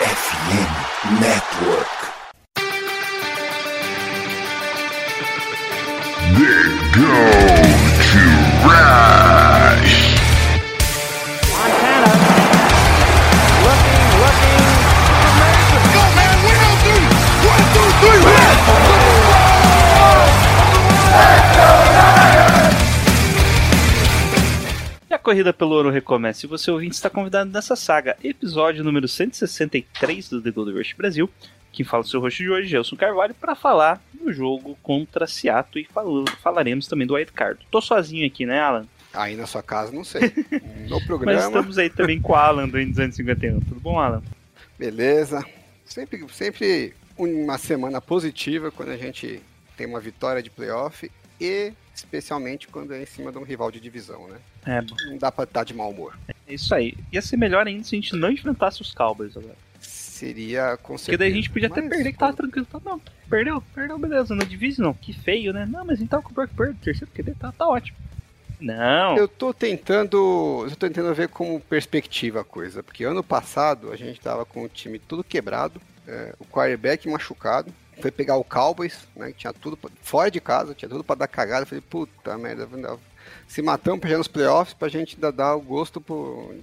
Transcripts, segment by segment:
FM Network. Corrida pelo ouro recomeça. E você ouvinte está convidado nessa saga, episódio número 163 do The Gold Rush Brasil. Quem fala o seu host de hoje, Gelson Carvalho, para falar do jogo contra Seattle e fal- falaremos também do Wildcard. Tô sozinho aqui, né, Alan? Aí na sua casa, não sei. No Mas programa, estamos aí também com o Alan do N251. Tudo bom, Alan? beleza. Sempre, sempre uma semana positiva quando a gente tem uma vitória de playoff e especialmente quando é em cima de um rival de divisão, né? É, bom. Não dá pra estar de mau humor. É isso aí. Ia ser melhor ainda se a gente não enfrentasse os Cowboys agora. Seria com Porque certeza. daí a gente podia até Mas, perder que tava tranquilo. Tá, não, perdeu, perdeu, beleza. Na Division, que feio, né? Não, mas tava com o Brock Purdy, terceiro QB, tá, tá ótimo. Não. Eu tô tentando. Eu tô tentando ver como perspectiva a coisa. Porque ano passado a gente tava com o time tudo quebrado, é, o quarterback machucado. Foi pegar o Cowboys, né? Que tinha tudo pra- fora de casa, tinha tudo pra dar cagada. Eu falei, puta merda, se matamos pra já nos playoffs pra gente ainda dar o gosto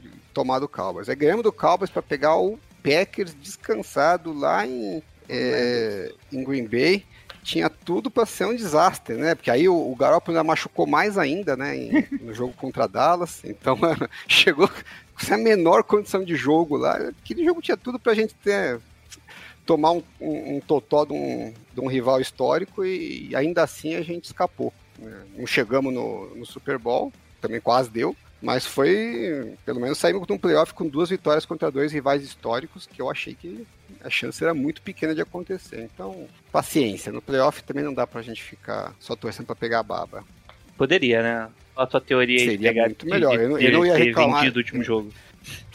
de tomar do Cowboys. Aí ganhamos do Cowboys pra pegar o Packers descansado lá em, é, em Green Bay tinha tudo para ser um desastre, né? Porque aí o, o Garoppolo ainda machucou mais ainda, né? em- no jogo contra Dallas. Então chegou com a menor condição de jogo lá. Aquele jogo tinha tudo pra gente ter tomar um, um, um totó de um, de um rival histórico e, ainda assim a gente escapou. né? Não chegamos no, no Super Bowl, também quase deu. Mas foi, pelo menos saímos de um playoff com duas vitórias contra dois rivais históricos, que eu achei que a chance era muito pequena de acontecer. Então, paciência. No playoff também não dá pra gente ficar só torcendo pra pegar a baba. Poderia, né? A tua teoria aí de Seria pegar muito de- melhor. de Eu não- eu não ia reclamar. o último jogo.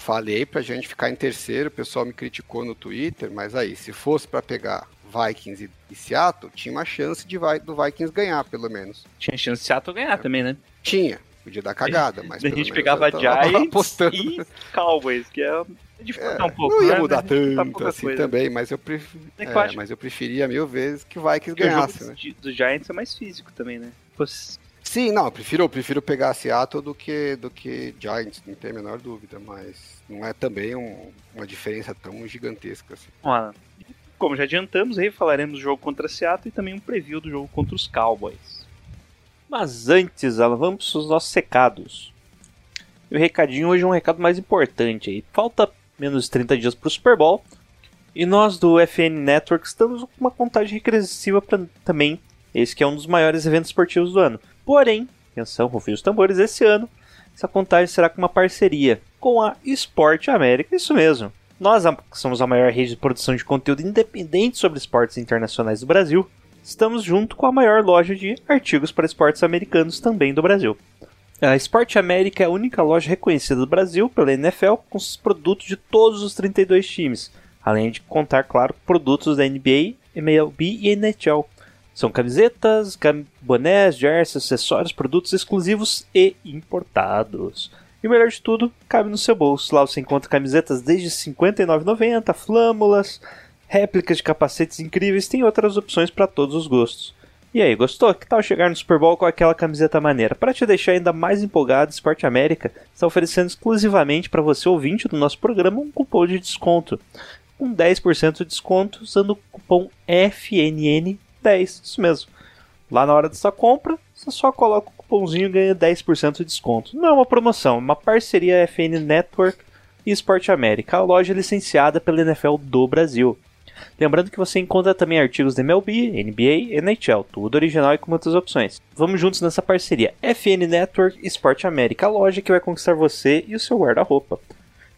Falei pra gente ficar em terceiro, o pessoal me criticou no Twitter, mas aí, se fosse pra pegar Vikings e, Seattle, tinha uma chance de do Vikings ganhar, pelo menos. Tinha chance de Seattle ganhar também, né? Tinha, podia dar cagada, mas a gente pegava Giants apostando. e Cowboys, que é é dificultar É, um pouco. não ia né? mudar dificultar tanto assim coisa. também, mas eu, pref... É é, eu mas eu preferia mil vezes que o Vikings que o jogo ganhasse, né? Dos Giants é mais físico também, né? Sim, não, eu prefiro, eu prefiro pegar Seattle do que, do que Giants, não tem a menor dúvida, mas não é também um- uma diferença tão gigantesca assim. Como já adiantamos, aí falaremos do jogo contra Seattle e também um preview do jogo contra os Cowboys. Mas antes, Alan, vamos para os nossos recados. E o recadinho hoje é um recado mais importante aí. Falta menos de 30 dias para o Super Bowl. E nós do FN Network estamos com uma contagem regressiva para também. Esse que é um dos maiores eventos esportivos do ano. Porém, atenção, rufem os tambores, esse ano essa contagem será com uma parceria com a Esporte América, isso mesmo. Nós que somos a maior rede de produção de conteúdo independente sobre esportes internacionais do Brasil. Estamos junto com a maior loja de artigos para esportes americanos também do Brasil. A Esporte América é a única loja reconhecida do Brasil pela NFL com os produtos de todos os 32 times, além de contar, claro, produtos da NBA, MLB e NHL. São camisetas, cam- bonés, jerseys, acessórios, produtos exclusivos e importados. E o melhor de tudo, cabe no seu bolso. Lá você encontra camisetas desde R$ 59,90, flâmulas, réplicas de capacetes incríveis, tem outras opções para todos os gostos. E aí, gostou? Que tal chegar no Super Bowl com aquela camiseta maneira? Para te deixar ainda mais empolgado, Esporte América está oferecendo exclusivamente para você ouvinte do nosso programa um cupom de desconto. Com 10% de desconto usando o cupom FNN10. Isso mesmo. Lá na hora da sua compra, você só coloca o cupomzinho e ganha 10% de desconto. Não é uma promoção, é uma parceria FN Network e Esporte América, a loja licenciada pela NFL do Brasil. Lembrando que você encontra também artigos da MLB, NBA, NHL, tudo original e com muitas opções. Vamos juntos nessa parceria FN Network e Esporte América, a loja que vai conquistar você e o seu guarda-roupa.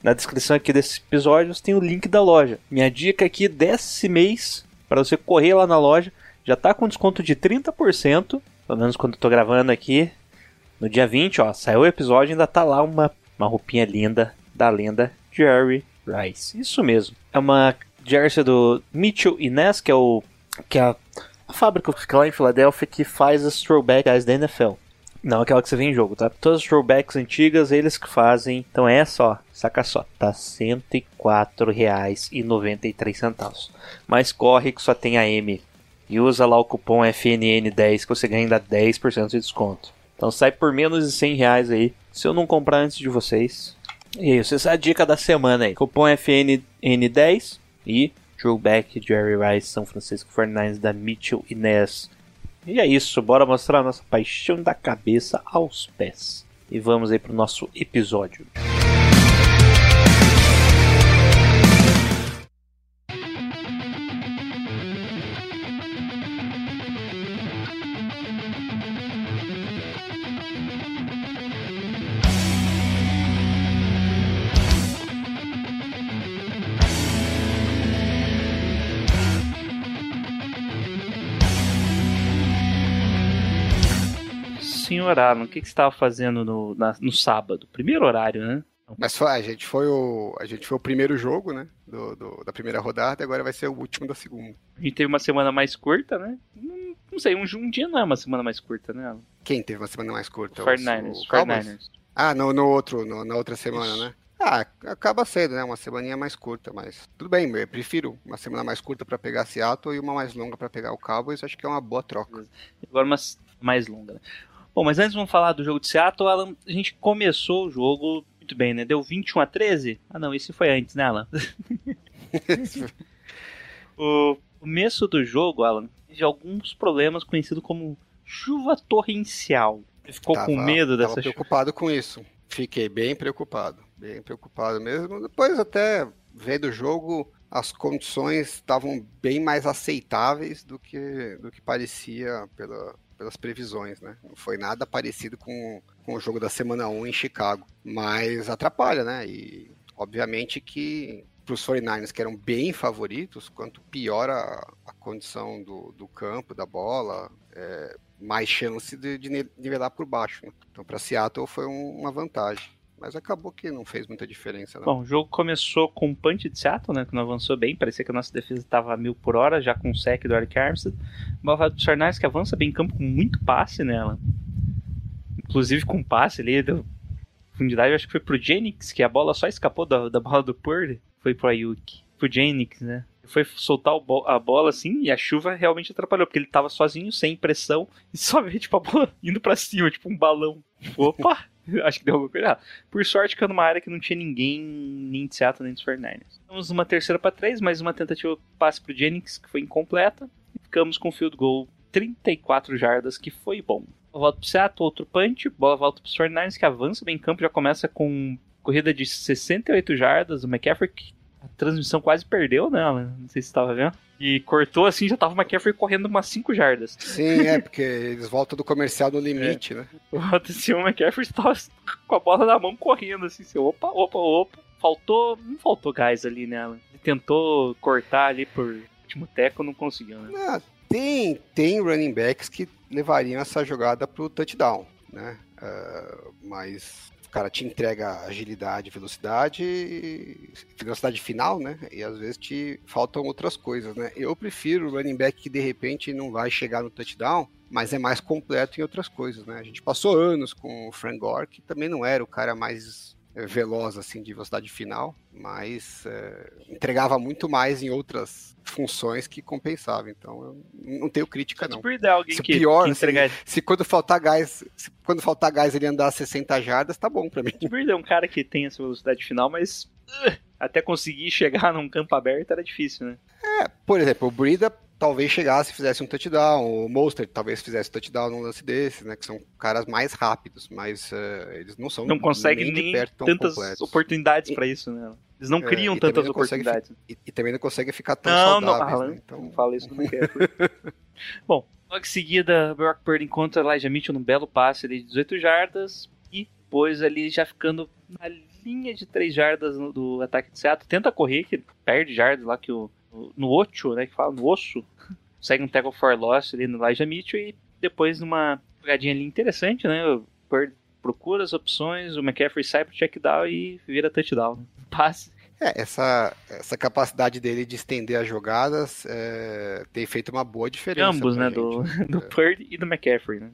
Na descrição aqui desse episódio tem o link da loja. Minha dica aqui desse mês, para você correr lá na loja, já tá com desconto de 30%, pelo menos quando eu tô gravando aqui. No dia 20, ó, saiu o episódio ainda tá lá uma, uma roupinha linda da lenda Jerry Rice. Isso mesmo. É uma jersey do Mitchell Inés, que é o que é a, a fábrica que fica lá em Filadélfia que faz as throwbacks da NFL. Não aquela que você vê em jogo, tá? Todas as throwbacks antigas, eles que fazem. Então essa, ó, Saca só, tá R$ 104,93. Mas corre que só tem a M. E usa lá o cupom FNN10 que você ganha ainda 10% de desconto. Então sai por menos de 100 reais aí. Se eu não comprar antes de vocês. E é isso, essa é a dica da semana aí. Cupom FNN10 e Throwback Jerry Rice São Francisco 49ers da Mitchell Inés. E é isso, bora mostrar a nossa paixão da cabeça aos pés. E vamos aí pro nosso episódio. senhor Alan, o que, que você estava fazendo no, na, no sábado? Primeiro horário, né? Mas foi, a gente foi o a gente foi o primeiro jogo, né? Do, do, da primeira rodada e agora vai ser o último da segunda. A gente teve uma semana mais curta, né? Não, não sei, um, um, dia não é uma semana mais curta, né? Quem teve uma semana mais curta? O 49ers. Ah, no, no outro, no, na outra semana, Isso. né? Ah, acaba sendo, né? Uma semaninha mais curta, mas tudo bem, eu prefiro uma semana mais curta para pegar Seattle e uma mais longa para pegar o Cowboys, acho que é uma boa troca. Agora uma mais longa, né? Bom, mas antes vamos falar do jogo de Seattle, Alan. A gente começou o jogo muito bem, né? Deu 21 a 13? Ah, não, esse foi antes, né, Alan? o começo do jogo, Alan, teve alguns problemas conhecidos como chuva torrencial. Você ficou tava, com medo dessa tava preocupado com isso. Fiquei bem preocupado. Bem preocupado mesmo. Depois, até vendo o jogo, as condições estavam bem mais aceitáveis do que, do que parecia pela, pelas previsões, né? Não foi nada parecido com, com o jogo da semana 1 em Chicago. Mas atrapalha, né? E obviamente que para os 49ers, que eram bem favoritos, quanto pior a, a condição do, do, campo, da bola, é, mais chance de, de nivelar por baixo. Né? Então, para Seattle foi um, uma vantagem. Mas acabou que não fez muita diferença. Não. Bom, o jogo começou com um punch de Seattle, né? Que não avançou bem. Parecia que a nossa defesa estava a mil por hora, já com o sec do Eric Armstead. Uma dos Charnais que avança bem em campo com muito passe nela. Inclusive com passe ali, deu profundidade. Eu acho que foi pro Jennings, que a bola só escapou da, da bola do Purdy. Foi pro Ayuk. Pro Jennings, né? Foi soltar a bola assim e a chuva realmente atrapalhou, porque ele tava sozinho, sem pressão, e só veio tipo a bola indo pra cima, tipo um balão. Opa! Acho que deu alguma coisa. Por sorte, que numa área que não tinha ninguém, nem de Seattle, nem dos 49ers. Ficamos uma terceira para três, mais uma tentativa passe pro Jennings, que foi incompleta. Ficamos com field goal 34 jardas, que foi bom. Volta pro Seattle, outro punch, bola volta pros 49ers, que avança bem em campo, já começa com corrida de 68 jardas. O McCaffrey, a transmissão quase perdeu, né? Não sei se você estava vendo. E cortou assim, já tava o McCaffrey correndo umas 5 jardas. Sim, é, porque eles voltam do comercial no limite, é. né? Assim, o McCaffrey tava com a bola na mão correndo, assim, assim, opa, opa, opa. Faltou, não faltou gás ali nela. Ele tentou cortar ali por último teco, não conseguiu, né? Ah, tem, tem running backs que levariam essa jogada pro touchdown, né? Uh, mas cara te entrega agilidade, velocidade, velocidade final, né? E às vezes te faltam outras coisas, né? Eu prefiro o running back que de repente não vai chegar no touchdown, mas é mais completo em outras coisas, né? A gente passou anos com o Frank Gore, que também não era o cara mais veloz assim de velocidade final, mas é, entregava muito mais em outras funções que compensava. Então eu não tenho crítica não. Alguém se que, pior, que entregar... se, se, quando faltar gás, se, quando faltar gás ele andar 60 jardas, tá bom para mim. Tipo, é um cara que tem essa velocidade final, mas uh, até conseguir chegar num campo aberto era difícil, né? É, por exemplo, o Brida talvez chegasse e fizesse um touchdown, o Monster talvez fizesse touchdown num lance desse, né? Que são caras mais rápidos, mas uh, eles não são não conseguem nem, nem tantas completos. oportunidades para isso, né? Eles não é, criam é, tantas oportunidades. e, e, também não conseguem ficar tão não, saudáveis, não, né? Então... não fala isso não quero. Bom, logo em seguida, Brock Purdy encontra Elijah Mitchell num belo passe de 18 jardas e depois ali já ficando na linha de 3 jardas no, do ataque de Seattle, tenta correr, que perde jardas lá que o no ocho, né, que fala no osso, segue um tackle for loss ali no Elijah Mitchell e depois numa jogadinha ali interessante, né, o Bird procura as opções, o McCaffrey sai pro check down e vira touchdown. Né? Passe. É, essa, essa capacidade dele de estender as jogadas é, tem feito uma boa diferença. Ambos, né? Do, do é. Purdy e do McCaffrey, né?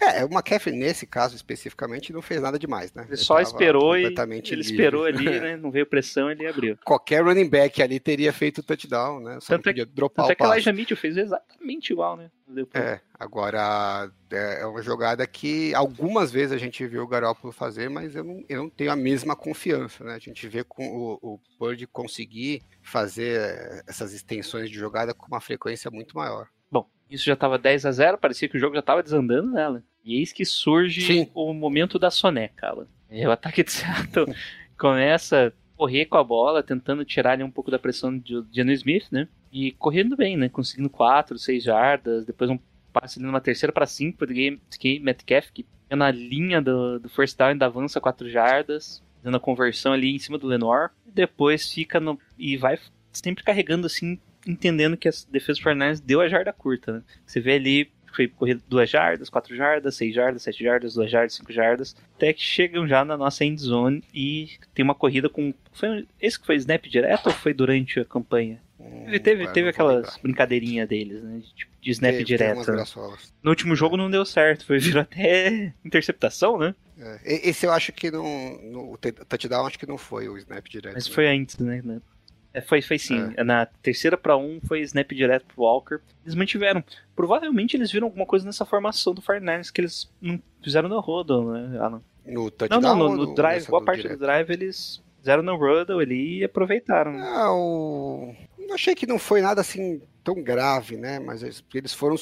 É, o McCaffrey, nesse caso especificamente, não fez nada demais, né? Ele, só esperou e. Ele livre. esperou ali, né? Não veio pressão, ele abriu. Qualquer running back ali teria feito touchdown, né? Só tanto é, dropar tanto o é que a Elijah Mitchell fez exatamente igual, né? Depois. É, agora é, é uma jogada que algumas vezes a gente viu o Garoppolo fazer, mas eu não, eu não tenho a mesma confiança, né? A gente vê com o, o Bird conseguir fazer essas extensões de jogada com uma frequência muito maior. Isso já estava 10 a 0 parecia que o jogo já estava desandando nela. E eis que surge Sim. o momento da soneca, Alan. E o ataque de Seattle começa a correr com a bola, tentando tirar ali um pouco da pressão de Geno Smith, né? E correndo bem, né? Conseguindo 4, 6 jardas, depois um passe ali numa terceira para 5 para o Metcalf, que na linha do, do first down ainda avança 4 jardas, dando a conversão ali em cima do Lenor. E depois fica no. e vai sempre carregando assim entendendo que a defesa do Fernandes deu a jarda curta, né? Você vê ali, foi corrido duas jardas, quatro jardas, seis jardas, sete jardas, duas jardas, cinco jardas, até que chegam já na nossa end zone e tem uma corrida com. Foi, esse que foi snap direto ou foi durante a campanha? Hum, Ele teve, teve aquelas brincadeirinhas deles, né? De, tipo, de snap teve, direto. Teve no último jogo não deu certo, foi virou até interceptação, né? É, esse eu acho que não. No touchdown acho que não foi o snap direto. Mas né? foi antes, né? É, foi, foi sim. É. Na terceira para um foi snap direto pro Walker. Eles mantiveram. Provavelmente eles viram alguma coisa nessa formação do Fernandes que eles não fizeram no Rodo, né, Alan? No touchdown? Não, não, no, no drive. Boa parte direto? do drive eles fizeram no Rodo ali e aproveitaram. Ah, o... Eu achei que não foi nada assim tão grave, né? Mas eles, eles foram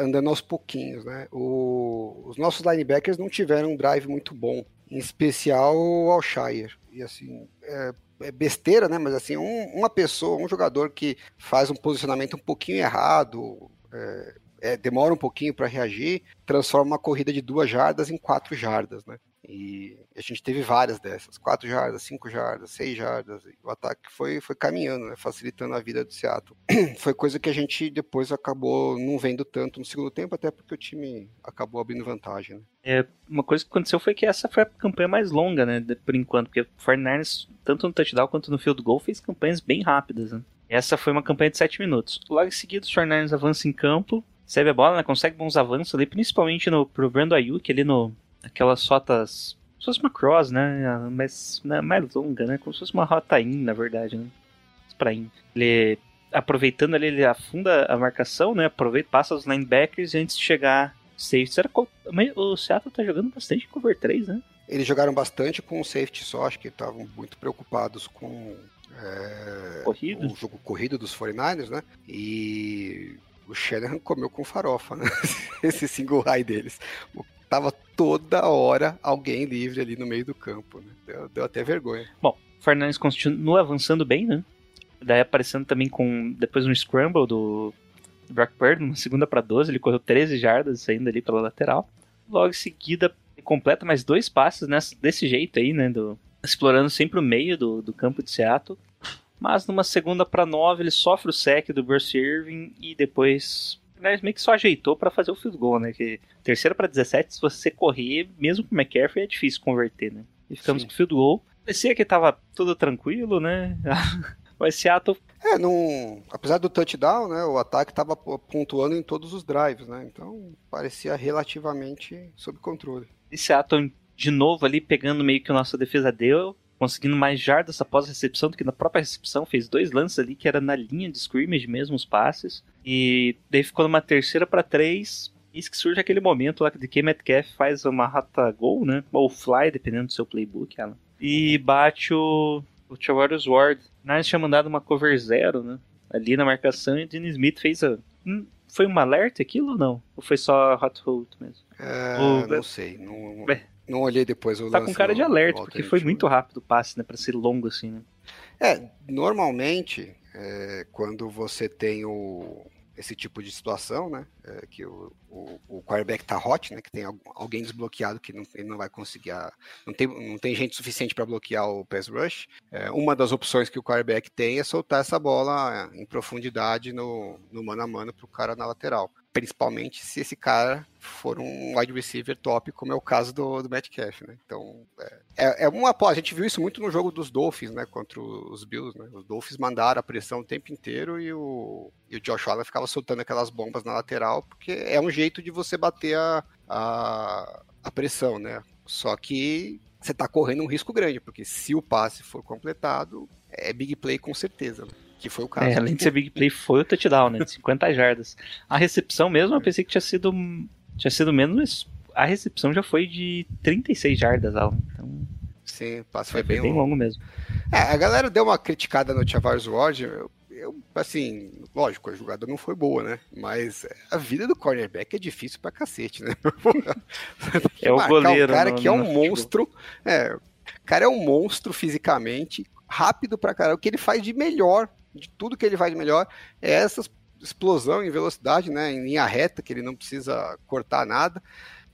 andando aos pouquinhos, né? O... Os nossos linebackers não tiveram um drive muito bom. Em especial o Alshire. E assim, é besteira, né? Mas assim, um, uma pessoa, um jogador que faz um posicionamento um pouquinho errado, é, é, demora um pouquinho para reagir, transforma uma corrida de duas jardas em quatro jardas, né? E a gente teve várias dessas, quatro jardas, cinco jardas, seis jardas. o ataque foi, foi caminhando, né, facilitando a vida do Seattle. foi coisa que a gente depois acabou não vendo tanto no segundo tempo, até porque o time acabou abrindo vantagem. Né? É, uma coisa que aconteceu foi que essa foi a campanha mais longa, né, por enquanto, porque o Fernandes, tanto no touchdown quanto no field goal, fez campanhas bem rápidas. Né? Essa foi uma campanha de sete minutos. Logo em seguida, o Fernandes avança em campo, recebe a bola, né, consegue bons avanços ali, principalmente no, pro Brando Ayuk ali no, aquelas rotas. Como se fosse uma cross, né? Mas né, mais longa, né? Como se fosse uma rota in, na verdade, né? Pra in. Ele aproveitando ali, ele afunda a marcação, né? Aproveita, passa os linebackers antes de chegar safety. Será que o Seattle tá jogando bastante cover 3, né? Eles jogaram bastante com o safety só, acho que estavam muito preocupados com é, o jogo corrido dos 49ers, né? E o Shanahan comeu com farofa, né? Esse single high deles. Tava toda hora alguém livre ali no meio do campo, né? Deu, deu até vergonha. Bom, o Fernandes continua avançando bem, né? Daí aparecendo também com. Depois um scramble do Brock Purdy, uma segunda para 12, ele correu 13 jardas saindo ali pela lateral. Logo em seguida, completa mais dois passes nessa, desse jeito aí, né? Do, explorando sempre o meio do, do campo de Seattle. Mas numa segunda para 9, ele sofre o sec do Bruce Irving e depois né, meio que só ajeitou para fazer o field goal, né? Que terceira para 17, se você correr, mesmo com o McCaffrey, é difícil converter, né? E ficamos Sim. com o field goal. Parecia que tava tudo tranquilo, né? Mas Seattle. É, não... apesar do touchdown, né? O ataque tava pontuando em todos os drives, né? Então parecia relativamente sob controle. E Seattle de novo ali pegando meio que a nossa defesa deu, conseguindo mais jardas após a recepção do que na própria recepção. Fez dois lances ali que era na linha de scrimmage mesmo, os passes. E daí ficou numa terceira para três. Isso que surge aquele momento lá de que Metcalf faz uma rata gol, né? Ou fly, dependendo do seu playbook, Alan. E bate o, o Charvarius Ward. Nice tinha mandado uma cover zero, né? Ali na marcação e o Dean Smith fez a. Hum, foi um alerta aquilo ou não? Ou foi só hot hold mesmo? É, o... Não sei. Não... É. Não olhei depois o Tá com cara de alerta, porque foi muito rápido o passe, né? Pra ser longo assim, né? É, normalmente, é, quando você tem o, esse tipo de situação, né? É, que o, o, o quarterback tá hot, né? Que tem alguém desbloqueado que não, ele não vai conseguir. A, não, tem, não tem gente suficiente para bloquear o pass rush. É, uma das opções que o quarterback tem é soltar essa bola em profundidade no, no mano a mano pro cara na lateral. Principalmente se esse cara for um wide receiver top, como é o caso do, do Metcalf, né? Então, é, é uma A gente viu isso muito no jogo dos Dolphins, né? Contra os Bills, né? Os Dolphins mandaram a pressão o tempo inteiro e o, e o Josh Allen ficava soltando aquelas bombas na lateral, porque é um jeito de você bater a, a, a pressão, né? Só que você está correndo um risco grande, porque se o passe for completado, é big play com certeza. Né? Que foi o caso. É, além de ser big play, foi o touchdown, né? De 50 jardas. A recepção mesmo, eu pensei que tinha sido, tinha sido menos. A recepção já foi de 36 jardas, Alan. Então, Sim, o passe foi, foi bem, bem longo. longo mesmo. É, a galera deu uma criticada no Tavares Ward. Eu, eu, assim, lógico, a jogada não foi boa, né? Mas a vida do cornerback é difícil pra cacete, né? é o goleiro. O cara no, que é um monstro. É, o cara é um monstro fisicamente, rápido pra caralho. O que ele faz de melhor de tudo que ele faz de melhor é essa explosão em velocidade, né, em linha reta, que ele não precisa cortar nada.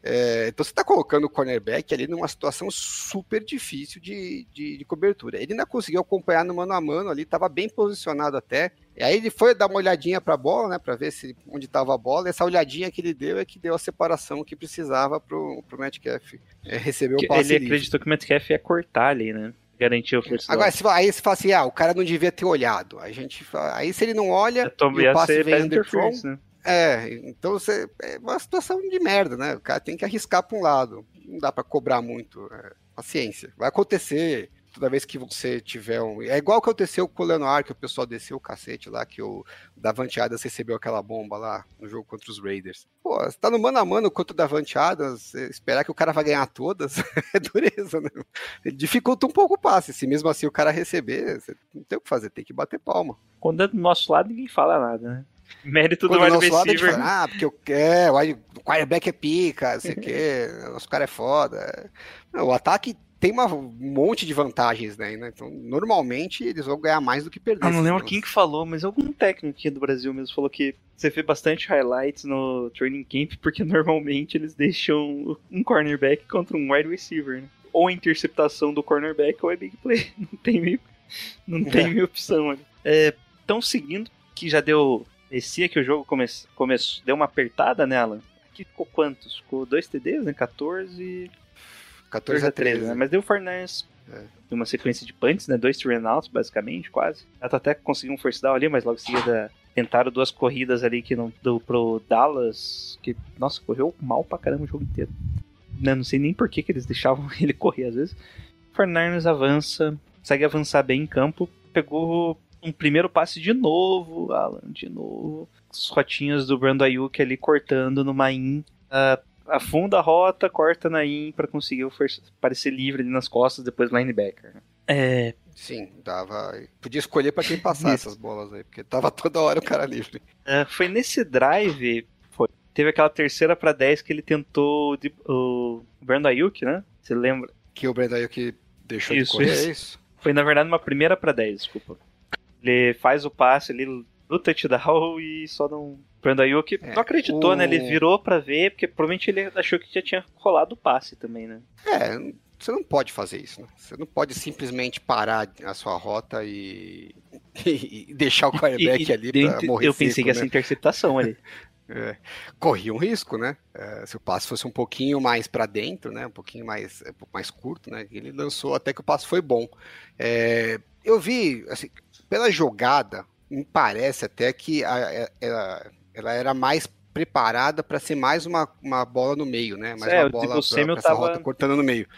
É, então você está colocando o cornerback ali numa situação super difícil de, de, de, cobertura. Ele ainda conseguiu acompanhar no mano a mano ali, estava bem posicionado até. E aí ele foi dar uma olhadinha para a bola, né, para ver se onde estava a bola. E essa olhadinha que ele deu é que deu a separação que precisava para o Metcalf é, receber o passe Ele acreditou que o Metcalf ia cortar ali, né? Garantiu o first Agora, se, aí você fala assim, ah, o cara não devia ter olhado. A gente, aí se ele não olha, e o passe vem underthrown, né? É, então você, é uma situação de merda, né? O cara tem que arriscar para um lado. Não dá para cobrar muito. É, paciência. Vai acontecer toda vez que você tiver um. É igual que aconteceu com o Leonard, que o pessoal desceu o cacete lá, que o Davante Adams recebeu aquela bomba lá no jogo contra os Raiders. Pô, você tá no mano a mano contra o Davante Adams, esperar que o cara vai ganhar todas é dureza, né? Dificulta um pouco o passe. Se mesmo assim o cara receber, você não tem o que fazer, tem que bater palma. Quando é do nosso lado, ninguém fala nada, né? Mérito Quando do wide receiver. Fala, ah, porque eu, é, o quarterback é pica, não sei o quê, nosso cara é foda. Não, o ataque tem uma, um monte de vantagens, né? Então, normalmente eles vão ganhar mais do que perder. Ah, não lembro quem que falou, mas algum técnico aqui do Brasil mesmo falou que você vê bastante highlights no training camp, porque normalmente eles deixam um cornerback contra um wide receiver, né? Ou a interceptação do cornerback ou é big play. Não tem meio, não tem é. meio opção ali. É, seguindo, que já deu. Parecia que o jogo come, começou, deu uma apertada nela. Aqui ficou quantos? Ficou dois TDs, né? 14. 14 a 13, né? Mas deu o Fernandes é. uma sequência de punts, né? Dois three outs, basicamente, quase. Ela até conseguiu um first down ali, mas logo em seguida tentaram duas corridas ali que não deu pro Dallas, que, nossa, correu mal pra caramba o jogo inteiro. Não, né, não sei nem por que, que eles deixavam ele correr às vezes. Fernandes avança, consegue avançar bem em campo, pegou um primeiro passe de novo, Alan, de novo. As rotinhas do Brando Ayuk ali cortando no Main. Uh, afunda a rota, corta na in para conseguir parecer livre ali nas costas, depois linebacker. É. Sim, dava. Podia escolher para quem passar essas bolas aí, porque tava toda hora o cara livre. É, foi nesse drive, foi, teve aquela terceira para 10 que ele tentou de, o Brandon Ayuk, né? Você lembra? Que o Brandon Ayuk deixou isso, de correr, isso. é isso? Foi na verdade uma primeira para 10, desculpa. Ele faz o passe ali no touchdown e só não Brandon Ayuk é, não acreditou, o... né? Ele virou para ver, porque provavelmente ele achou que já tinha rolado o passe também, né? É, você não pode fazer isso, né? Você não pode simplesmente parar a sua rota e, e deixar o quarterback e, ali para morrer Eu pensei seco, que né? essa interceptação ali. É, corria um risco, né? É, se o passe fosse um pouquinho mais para dentro, né? Um pouquinho mais, pouco mais curto, né? Ele lançou até que o passe foi bom. É, eu vi, assim, pela jogada, me parece até que a, a, a ela era mais preparada para ser mais uma, uma bola no meio, né? Mais é, uma bola para essa tava... rota cortando no meio.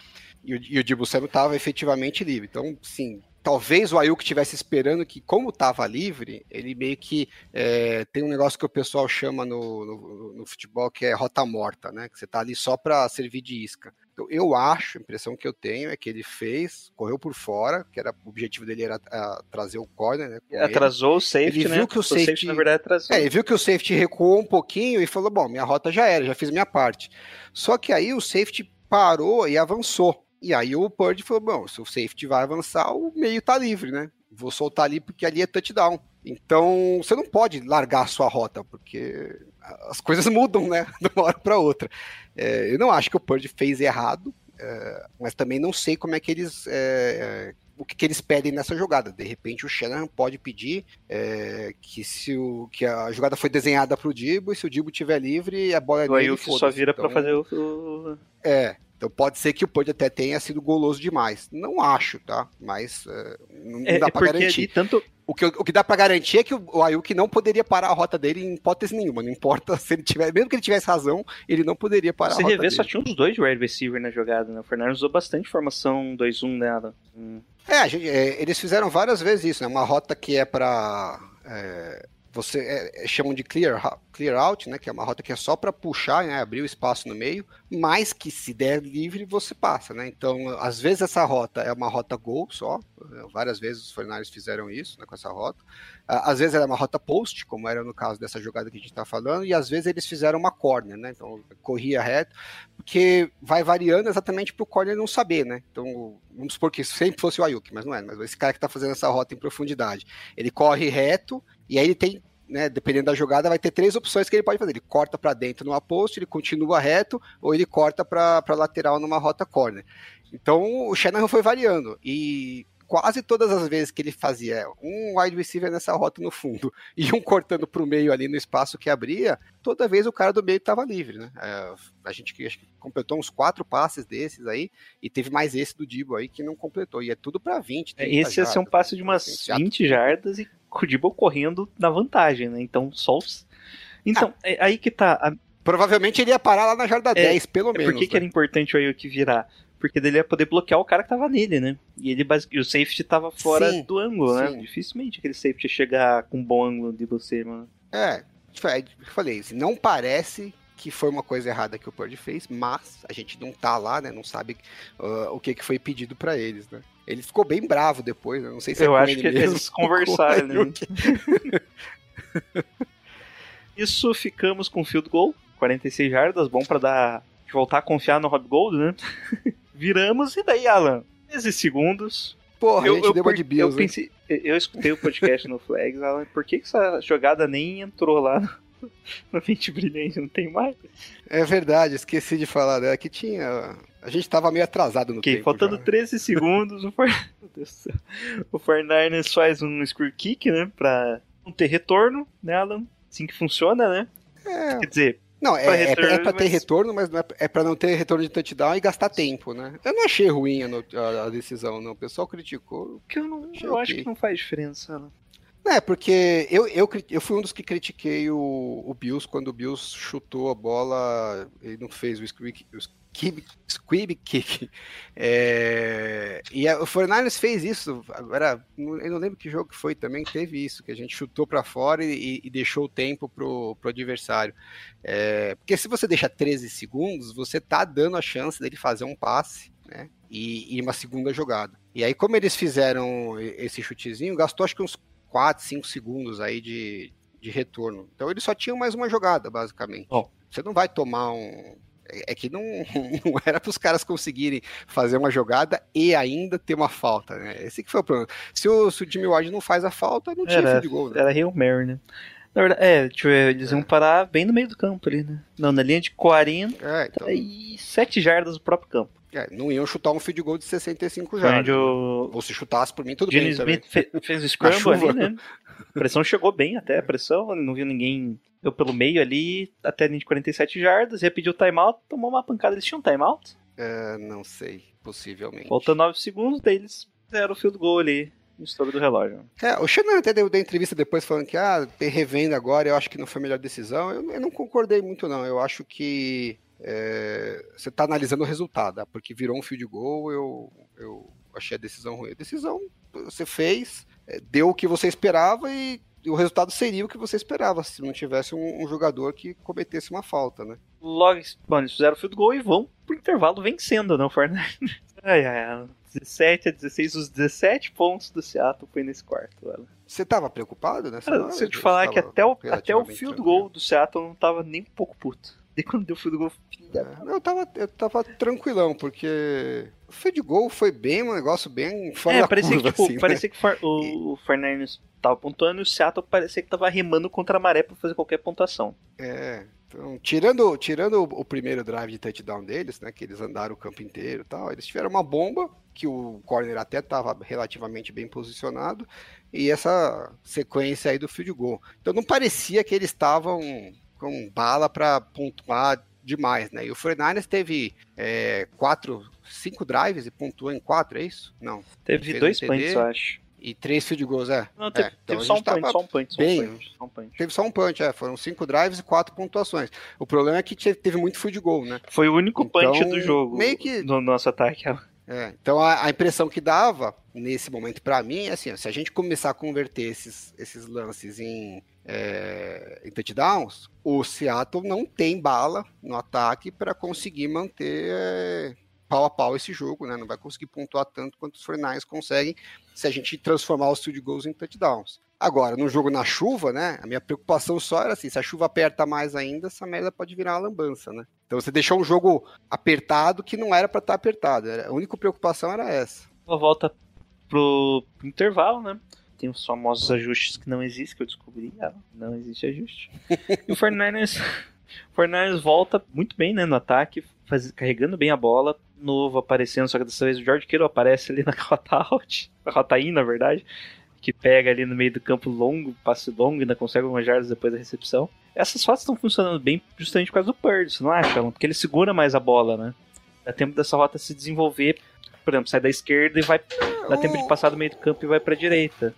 E o, e o Dibu Samuel estava efetivamente livre. Então, sim, talvez o Ayuk estivesse esperando que, como estava livre, ele meio que é, tem um negócio que o pessoal chama no, no, no, futebol que é rota morta, né? Que você está ali só para servir de isca. Então, eu acho, a impressão que eu tenho é que ele fez, correu por fora, que era o objetivo dele era a, trazer o corner, né? Atrasou ele. o safety, ele né? Viu que o, o safety, safety, na verdade, atrasou. É, ele viu que o safety recuou um pouquinho e falou: bom, minha rota já era, já fiz minha parte. Só que aí o safety parou e avançou. E aí o Purdy falou: bom, se o safety vai avançar, o meio tá livre, né? Vou soltar ali porque ali é touchdown. Então você não pode largar a sua rota, porque as coisas mudam, né? De uma hora para outra. É, eu não acho que o Purdy fez errado, é, mas também não sei como é que eles é, o que, que eles pedem nessa jogada. De repente o Shanahan pode pedir é, que se o, que a jogada foi desenhada para o Dibo e se o Dibo tiver livre, a bola é dele. Aí o só vira então, para fazer o, É, então pode ser que o Purdy até tenha sido goloso demais. Não acho, tá? Mas uh, não, é, dá é para garantir. Tanto... O, que, o que dá para garantir é que o, o Ayuk não poderia parar a rota dele em hipótese nenhuma. Não importa se ele tiver, mesmo que ele tivesse razão, ele não poderia parar Você a rota rever, dele. só tinha uns dois wide receiver na jogada, né? O Fernandes usou bastante formação 2-1 nela. Hum. É, gente, é, eles fizeram várias vezes isso, né? Uma rota que é para é, você é, é, chamam de clear, clear out, né, que é uma rota que é só para puxar, né, abrir o espaço no meio, mas que se der livre você passa, né? Então, às vezes essa rota é uma rota gol só, várias vezes os Fornares fizeram isso, né, com essa rota. Às vezes ela é uma rota post, como era no caso dessa jogada que a gente está falando, e às vezes eles fizeram uma corner, né? Então, corria reto, porque vai variando exatamente para o corner não saber, né? Então, vamos supor que sempre fosse o Ayuk, mas não é, mas esse cara que está fazendo essa rota em profundidade, ele corre reto e aí ele tem né, dependendo da jogada, vai ter três opções que ele pode fazer. Ele corta para dentro no aposto, ele continua reto, ou ele corta para lateral numa rota corner. Então o Shanahan foi variando. E quase todas as vezes que ele fazia um wide receiver nessa rota no fundo e um cortando para o meio ali no espaço que abria, toda vez o cara do meio estava livre, né? É, a gente acho que completou uns quatro passes desses aí e teve mais esse do Dibo aí que não completou. E é tudo para 20. Esse ia ser um passe de umas 20 jardas e o Dibble correndo na vantagem, né? Então, só os... Então, ah, é aí que tá. A... Provavelmente ele ia parar lá na jarda é, 10, pelo menos. Por que, né? que era importante o Ayuk virar? Porque dele ia poder bloquear o cara que tava nele, né? E ele o safety tava fora sim, do ângulo, né? sim. né? Dificilmente aquele safety ia chegar com um bom ângulo de você, mano. É, eu falei, assim, não parece que foi uma coisa errada que o Purdy fez, mas a gente não tá lá, né? Não sabe uh, o que, que foi pedido para eles, né? Ele ficou bem bravo depois, né? não sei se Eu é acho que eles conversaram, né? Isso ficamos com field goal, 46 jardas, bom para dar voltar a confiar no Rob Gold, né? Viramos e daí, Alan, 13 segundos. Porra, eu, a gente eu, deu uma de Bills, eu, pensei, eu escutei o podcast no Flags, Alan, por que, que essa jogada nem entrou lá no 20 brilhante, não tem mais? É verdade, esqueci de falar dela, que tinha... A gente tava meio atrasado no okay, tempo. faltando já. 13 segundos, o, For... o Fortnite faz um screw kick, né, pra não ter retorno, né, Alan? Assim que funciona, né? É. Quer dizer, não, é, é, retorno, é pra ter mas... retorno, mas não é, é pra não ter retorno de touchdown e gastar tempo, né? Eu não achei ruim a, a decisão, não. O pessoal criticou. Que eu não eu acho que não faz diferença, Alan. É, porque eu, eu, eu fui um dos que critiquei o, o Bills quando o Bills chutou a bola e não fez o squeak, o squib, squib kick. É, e a, o Fornales fez isso. Agora, eu não lembro que jogo que foi também, teve isso, que a gente chutou para fora e, e, deixou o tempo pro, pro adversário. É, porque se você deixa 13 segundos, você tá dando a chance dele fazer um passe, né? E, e uma segunda jogada. E aí, como eles fizeram esse chutezinho, gastou acho que uns 4, 5 segundos aí de, de retorno. Então eles só tinham mais uma jogada, basicamente. Você não vai tomar um. É, é que não, não era para os caras conseguirem fazer uma jogada e ainda ter uma falta, né? Esse que foi o problema. Se o, se o Jimmy Ward não faz a falta, não tinha era, de gol. Né? Era Hail Mary, né? Na verdade, é, ver, eles iam parar bem no meio do campo ali, né? Não, na linha de 40 é, então... e 7 jardas do próprio campo. É, não iam chutar um field goal de 65 jardas. Né? O... Ou se chutasse por mim, tudo Gene bem. Smith fe fez o scramble ali, né? A pressão chegou bem até, a pressão, não viu ninguém. Deu pelo meio ali, até de 47 jardas, ia pedir o timeout, tomou uma pancada. Eles tinham um timeout? É, não sei, possivelmente. Faltando 9 segundos, daí eles fizeram o field goal ali no estouro do relógio. É, o Shannon até deu, deu entrevista depois falando que, ah, revendo agora, eu acho que não foi a melhor decisão. Eu, eu não concordei muito, não. Eu acho que é, você está analisando o resultado, ah, porque virou um field goal, eu, eu achei a decisão ruim. A decisão você fez, é, deu o que você esperava e o resultado seria o que você esperava se não tivesse um, um jogador que cometesse uma falta, né? Logo, bom, eles fizeram o field goal e vão pro intervalo vencendo, não, Fernandes? Ai, ai, 17 a 16, os 17 pontos do Seattle foi nesse quarto. Ela. Você tava preocupado nessa Cara, Se eu te falar que até o, até o field goal do Seattle não tava nem um pouco puto. E quando deu o field goal, filha. É, eu tava, eu tava tranquilão, porque o field goal foi bem um negócio bem fora é, da parecia curva, que, tipo, assim, né? parecia né? que o, o Fernandes tava pontuando e o Seattle parecia que tava remando contra a maré pra fazer qualquer pontuação. É, então, tirando, tirando o, o primeiro drive de touchdown deles, né, que eles andaram o campo inteiro e tal, eles tiveram uma bomba que o corner até estava relativamente bem posicionado, e essa sequência aí do field goal. Então não parecia que eles estavam com bala para pontuar demais, né? E o 49ers teve é, quatro, cinco drives e pontuou em quatro, é isso? Não. Teve dois um punts, eu acho. E três field goals, é. Não, teve, é, então teve só, um punch, só um punch, só bem, um punch, só um punch. Teve só um punch, é. Foram cinco drives e quatro pontuações. O problema é que teve muito field goal, né? Foi o único então, punch do jogo. Meio que... No nosso ataque. É, então a, a, impressão que dava nesse momento para mim é assim, ó, se a gente começar a converter esses, esses lances em, é, em touchdowns, o Seattle não tem bala no ataque para conseguir manter é, pau a pau esse jogo, né? Não vai conseguir pontuar tanto quanto os Fornais conseguem se a gente transformar os field goals em touchdowns. Agora, no jogo na chuva, né? A minha preocupação só era assim: se a chuva aperta mais ainda, essa merda pode virar uma lambança, né? Então você deixou um jogo apertado que não era para estar tá apertado. A única preocupação era essa. Uma volta pro, pro intervalo, né? Tem os famosos ajustes que não existem, que eu descobri. Ah, não existe ajuste. e o Fernandes, o Fernandes volta muito bem né, no ataque, faz, carregando bem a bola. Novo aparecendo, só que dessa vez o George Kittle aparece ali na rota out, na rota in, na verdade que pega ali no meio do campo longo, passe longo, e ainda consegue algumas jardas depois da recepção. Essas fotos estão funcionando bem justamente por causa do Purdy, você não acha, Alan? Porque ele segura mais a bola, né? Dá tempo dessa rota se desenvolver, por exemplo, sai da esquerda e vai. Dá tempo de passar do meio do campo e vai pra direita.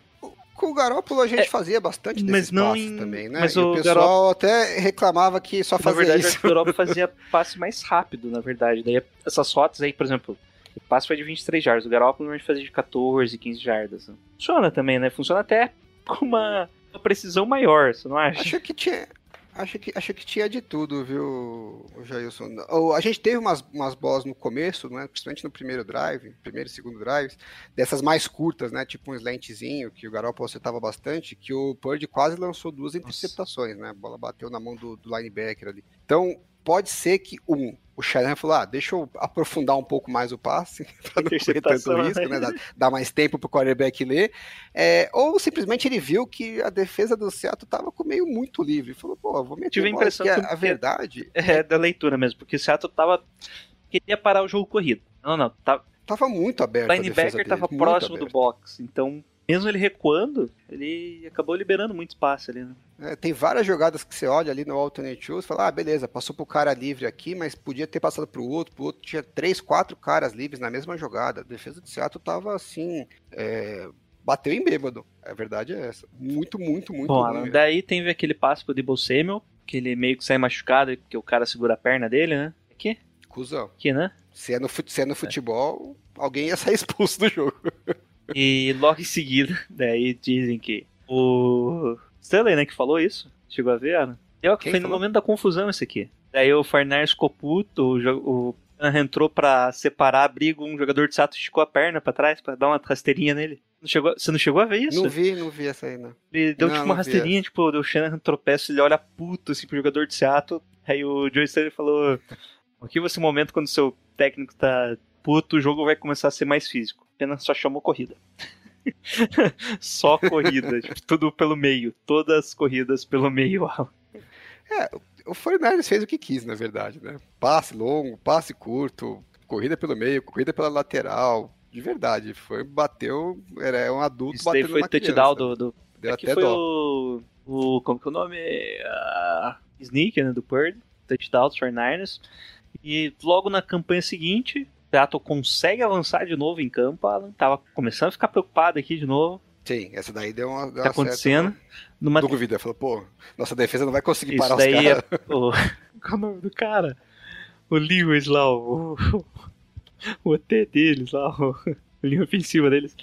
Com o Garópolo a gente é, fazia bastante mas não passes em, também, né? Mas e o, o pessoal Garoppolo, até reclamava que só fazia na verdade, isso. o Garoppolo fazia passe mais rápido, na verdade. Daí essas rotas aí, por exemplo, o passe foi de 23 jardas. O Garoppolo normalmente fazia de 14, 15 jardas. Funciona também, né? Funciona até com uma, uma precisão maior, você não acha? Acho que tinha. Acho que, acho que tinha de tudo, viu, Jailson? A gente teve umas, umas bolas no começo, né, principalmente no primeiro drive, primeiro e segundo drives, dessas mais curtas, né, tipo um slantzinho, que o Garoppolo acertava bastante, que o Purdy quase lançou duas interceptações, né, a bola bateu na mão do, do linebacker ali. Então, pode ser que, um, o Shanahan falou: ah, deixa eu aprofundar um pouco mais o passe, para não correr tanto risco, né? Dar, mais tempo para o quarterback ler. É, ou simplesmente ele viu que a defesa do Seattle estava com meio muito livre. Falou, pô, vou meter Tive a impressão que, a, a verdade. É, da leitura mesmo, porque o Seattle tava. queria parar o jogo corrido. Não, não, tava. Tava muito aberto. O linebacker tava próximo aberto. do box, então mesmo ele recuando, ele acabou liberando muito espaço ali, né? É, tem várias jogadas que você olha ali no alternate shows e fala, ah, beleza, passou pro cara livre aqui, mas podia ter passado pro outro, pro outro tinha três, quatro caras livres na mesma jogada. A defesa do Seattle tava assim, é, bateu em bêbado. A verdade é essa. Muito, muito, muito Bom, ruim, daí teve aquele passo pro Debo Samuel, que ele meio que sai machucado, porque o cara segura a perna dele, né? Aqui? Cusão. Aqui, né? Se é no, se é no futebol, é. alguém ia sair expulso do jogo. E logo em seguida, daí dizem que o Stanley, né, que falou isso, chegou a ver, Ana? Eu, foi no momento da confusão esse aqui. Daí o Farnar ficou puto, o, o entrou pra separar a briga, um jogador de Sato esticou a perna pra trás pra dar uma rasteirinha nele. Não chegou, você não chegou a ver isso? Não vi, não vi essa aí, não. Ele deu não, tipo uma rasteirinha, tipo, o Shannon tropeça, ele olha puto assim pro jogador de Seattle. Aí o Joe Stanley falou: Aqui vai ser o momento quando seu técnico tá puto, o jogo vai começar a ser mais físico. Apenas só chamou corrida. só corrida, tipo, tudo pelo meio. Todas as corridas pelo meio. é, o 49 fez o que quis, na verdade, né? Passe longo, passe curto, corrida pelo meio, corrida pela lateral. De verdade, foi, bateu, era um adulto Isso batendo daí foi touchdown do, do... Deu Aqui até foi dó. o, o... Como que é o nome? Uh, Sneak, né, do Purdy. Touchdown dos 49ers. E logo na campanha seguinte, Seattle consegue avançar de novo em campo, Alan. Tava começando a ficar preocupado aqui de novo. Sim, essa daí deu uma. Deu tá acontecendo. Certa, numa... Dúvida, falou, pô, nossa defesa não vai conseguir Isso parar daí os caras. É, o... Qual é o nome do cara? O Lewis lá, o, o OT deles lá, o... a linha ofensiva deles.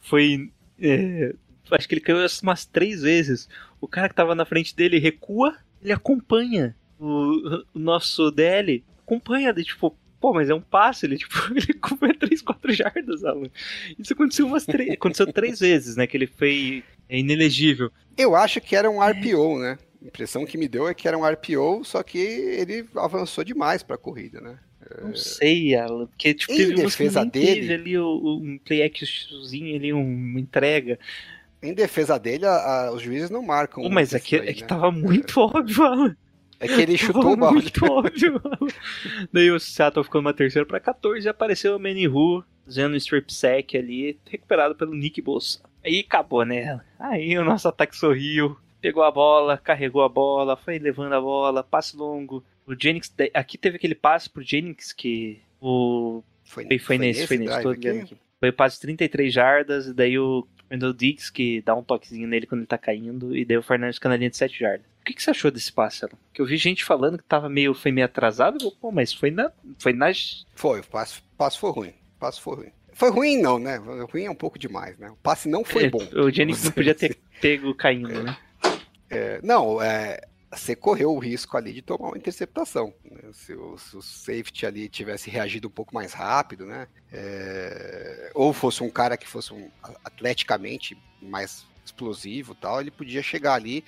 Foi. É... Acho que ele caiu umas três vezes. O cara que tava na frente dele recua, ele acompanha. O, o nosso DL acompanha, de, tipo, Pô, mas é um passe, ele, tipo, ele comeu 3, 4 jardas, Alan. Isso aconteceu umas três. aconteceu três vezes, né? Que ele foi inelegível. Eu acho que era um RPO, né? A impressão que me deu é que era um RPO, só que ele avançou demais pra corrida, né? Não sei, Alan, porque tipo, Em teve que defesa dele- teve ali um play actionzinho ali, um- uma entrega. Em defesa dele, a- a- os juízes não marcam. Pô, mas é que, é que né? tava muito óbvio, Alan. É que ele chutou o balde. Óbvio. Daí o Seattle ficou numa terceira pra 14 e apareceu o Manny Hu fazendo um strip sack ali, recuperado pelo Nick Bossa. Aí acabou, né? Aí o nosso ataque sorriu, pegou a bola, carregou a bola, foi levando a bola, passe longo. O Jennings, aqui teve aquele passe pro Jennings que o foi, foi, foi nesse, foi nesse, tô aqui? aqui. Foi passe de 33 jardas, e daí o Wendell Diggs que dá um toquezinho nele quando ele tá caindo, e daí o Fernandes na linha de 7 jardas. O que, que você achou desse passe, Alan? Que eu vi gente falando que tava meio, foi meio atrasado, eu, pô, mas foi na. Foi nas. Foi, o passe, passe foi ruim. O passe foi ruim. Foi ruim, não, né? Ruim é um pouco demais, né? O passe não foi é, bom. O Jennings não podia ter pego caindo, né? É, não, é, você correu o risco ali de tomar uma interceptação. Né? Se, o, se, o, safety ali tivesse reagido um pouco mais rápido, né? É, ou fosse um cara que fosse um, atleticamente mais explosivo tal, ele podia chegar ali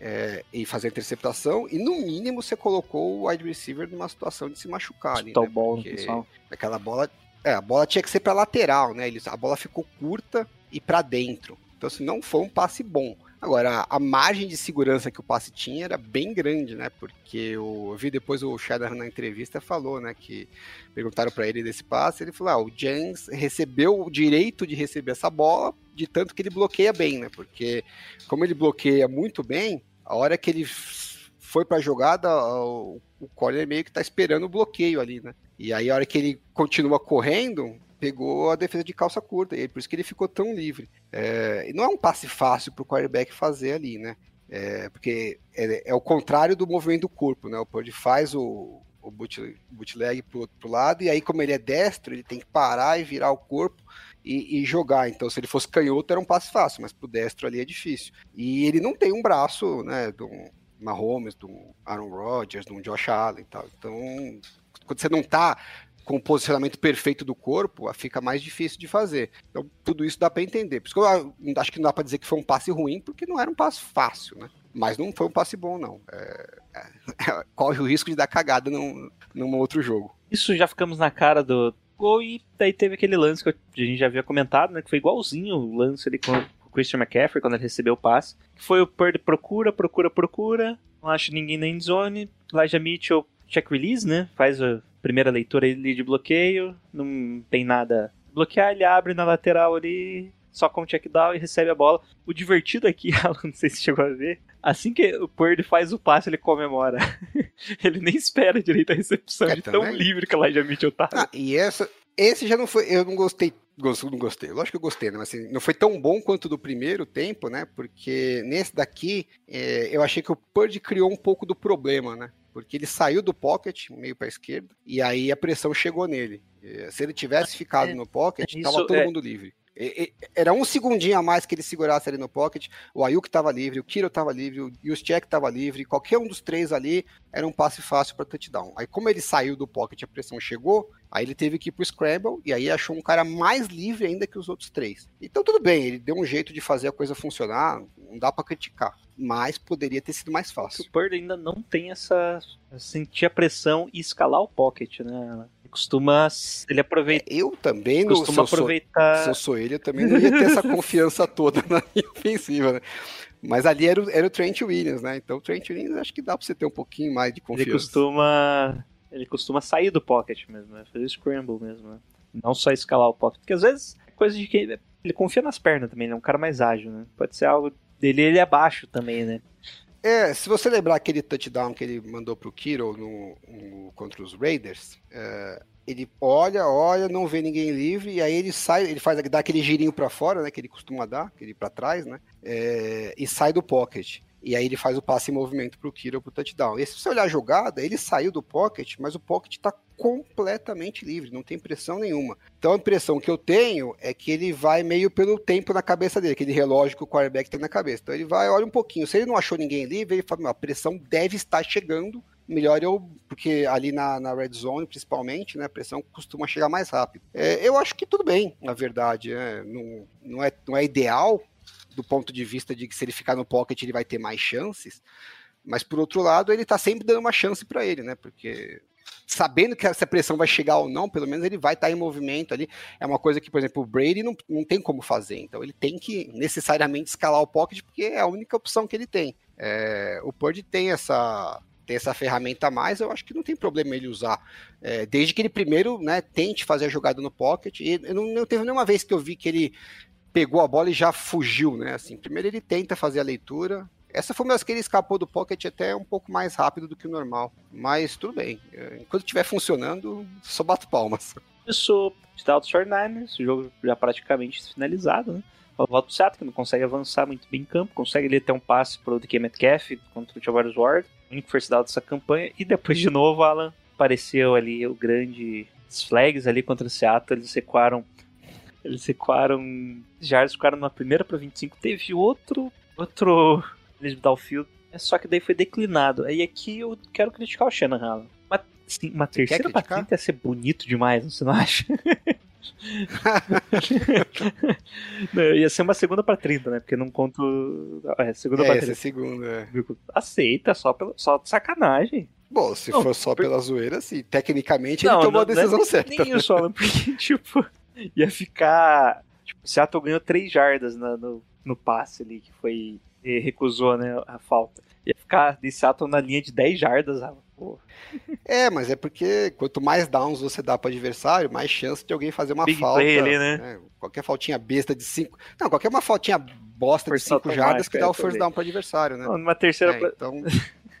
é, e fazer a interceptação, e no mínimo você colocou o wide receiver numa situação de se machucar ali. Né? Bola, aquela bola é, a bola tinha que ser para lateral, né? a bola ficou curta e para dentro. Então, assim, não foi um passe bom. Agora, a margem de segurança que o passe tinha era bem grande, né? Porque eu, vi depois o Shadow na entrevista falou, né? Que perguntaram para ele desse passe, ele falou: ah, o James recebeu o direito de receber essa bola, de tanto que ele bloqueia bem, né? Porque como ele bloqueia muito bem, a hora que ele foi para a jogada, o, o corner meio que está esperando o bloqueio ali, né? E aí, a hora que ele continua correndo, pegou a defesa de calça curta, e por isso que ele ficou tão livre. É, não é um passe fácil para o quarterback fazer ali, né? É, porque é, é, o contrário do movimento do corpo, né? O Purdy faz o, o boot, bootleg pro, pro lado, e aí, como ele é destro, ele tem que parar e virar o corpo e, e, jogar. Então, se ele fosse canhoto, era um passe fácil, mas pro destro ali é difícil. E ele não tem um braço, né? Do, Mahomes, do Aaron Rodgers, do Josh Allen e tal. Então, quando você não está com o posicionamento perfeito do corpo, fica mais difícil de fazer. Então, tudo isso dá para entender. Por isso que eu acho que não dá para dizer que foi um passe ruim, porque não era um passe fácil, né? Mas não foi um passe bom, não. É, é, corre o risco de dar cagada num, num outro jogo. Isso já ficamos na cara do gol e daí teve aquele lance que a gente já havia comentado, né? Que foi igualzinho o lance ali com o Christian McCaffrey quando ele recebeu o passe. Que foi o Purdy procura, procura, procura. Não acha ninguém na endzone. Elijah Mitchell check release, né? Faz a primeira leitura ali de bloqueio, não tem nada. Bloquear, ele abre na lateral ali, só com check down e recebe a bola. O divertido aqui, Alan, não sei se chegou a ver, assim que o Purdy faz o passe, ele comemora. ele nem espera direito a recepção é, de tão livre que a Elijah Mitchell tá. Ah, e essa, esse já não foi, eu não gostei não gostei. Lógico que eu gostei, né? Mas assim, não foi tão bom quanto do primeiro tempo, né? Porque nesse daqui, é, eu achei que o Purdy criou um pouco do problema, né? porque ele saiu do pocket, meio para a esquerda, e aí a pressão chegou nele. Se ele tivesse ficado é, no pocket, estava todo é... mundo livre. Era um segundinho a mais que ele segurasse ali no pocket, o Ayuk estava livre, o Kiro estava livre, o Juszczyk estava livre, qualquer um dos três ali era um passe fácil para touchdown. Aí como ele saiu do pocket, a pressão chegou, aí ele teve que ir pro scramble e aí achou um cara mais livre ainda que os outros três. Então tudo bem, ele deu um jeito de fazer a coisa funcionar, não dá para criticar, mas poderia ter sido mais fácil. O Bird ainda não tem essa sentir a pressão e escalar o pocket, né? Costuma. Ele aproveita. É, eu também não costuma se aproveitar. Sou, se eu sou ele, eu também não ia ter essa confiança toda na linha ofensiva, né? Mas ali era o, era o Trent Williams, né? Então o Trent Williams acho que dá pra você ter um pouquinho mais de confiança. Ele costuma. Ele costuma sair do pocket mesmo, né? Fazer scramble mesmo, né? Não só escalar o pocket. Porque às vezes é coisa de que ele, ele confia nas pernas também, ele é um cara mais ágil, né? Pode ser algo dele, ele é baixo também, né? É, se você lembrar aquele touchdown que ele mandou pro Kiro no, no contra os Raiders, é, ele olha, olha, não vê ninguém livre, e aí ele sai, ele faz dá aquele girinho para fora, né, que ele costuma dar, aquele para trás, né, é, e sai do pocket. E aí ele faz o passe em movimento pro Kiro pro touchdown. E se você olhar a jogada, ele saiu do pocket, mas o pocket tá completamente livre, não tem pressão nenhuma. Então a impressão que eu tenho é que ele vai meio pelo tempo na cabeça dele, aquele relógio que o quarterback tem na cabeça. Então ele vai, olha um pouquinho. Se ele não achou ninguém livre, ele fala: a pressão deve estar chegando. Melhor eu, porque ali na, na red zone, principalmente, né, a pressão costuma chegar mais rápido. É, eu acho que tudo bem, na verdade. É, não, não, é, não é ideal, do ponto de vista de que se ele ficar no pocket ele vai ter mais chances. Mas por outro lado, ele tá sempre dando uma chance para ele, né? Porque sabendo que essa pressão vai chegar ou não, pelo menos ele vai estar tá em movimento ali. É uma coisa que, por exemplo, o Brady não, não tem como fazer. Então ele tem que necessariamente escalar o pocket porque é a única opção que ele tem. É, o Purdy tem essa tem essa ferramenta a mais, eu acho que não tem problema ele usar. É, desde que ele primeiro né, tente fazer a jogada no pocket. E eu não, não teve nenhuma vez que eu vi que ele pegou a bola e já fugiu, né? Assim, primeiro ele tenta fazer a leitura. Essa foi uma das que ele escapou do pocket até um pouco mais rápido do que o normal. Mas tudo bem. É, enquanto estiver funcionando, só bato palmas. Isso, está do 49ers, o jogo já praticamente finalizado, né? O volta pro Seattle, que não consegue avançar muito bem em campo, consegue ali ter um passe pro DK Metcalf contra o Javarius Ward, o único first dessa campanha, e depois de novo, Alan, apareceu ali o grande flags ali contra o Seattle, eles recuaram eles recuaram jardas, ficaram na primeira para 25, teve outro outro eles Field, é só que daí foi declinado. Aí aqui eu quero criticar o Shanahan. Alan. Uma, assim, uma terceira para 30 ia ser bonito demais, você não acha? não, ia ser uma segunda pra 30, né? Porque não conto. É, segunda é, pra 30. É segunda. É. Aceita, só, pelo, só de sacanagem. Bom, se não, for só por... pela zoeira, sim. Tecnicamente não, ele tomou a decisão não é certa. Nem isso, Alan, porque, tipo, ia ficar. Tipo, Seattle ganhou 3 jardas na, no, no passe ali, que foi. recusou, né, a falta. Ia ficar de Seattle na linha de 10 jardas, Alan. É, mas é porque quanto mais downs você dá para adversário, mais chance de alguém fazer uma Big falta. Play ali, né? né? Qualquer faltinha besta de 5. Não, qualquer uma faltinha bosta de 5 jardas que dá o first down para adversário, né? Não, numa terceira. É, pra... Então,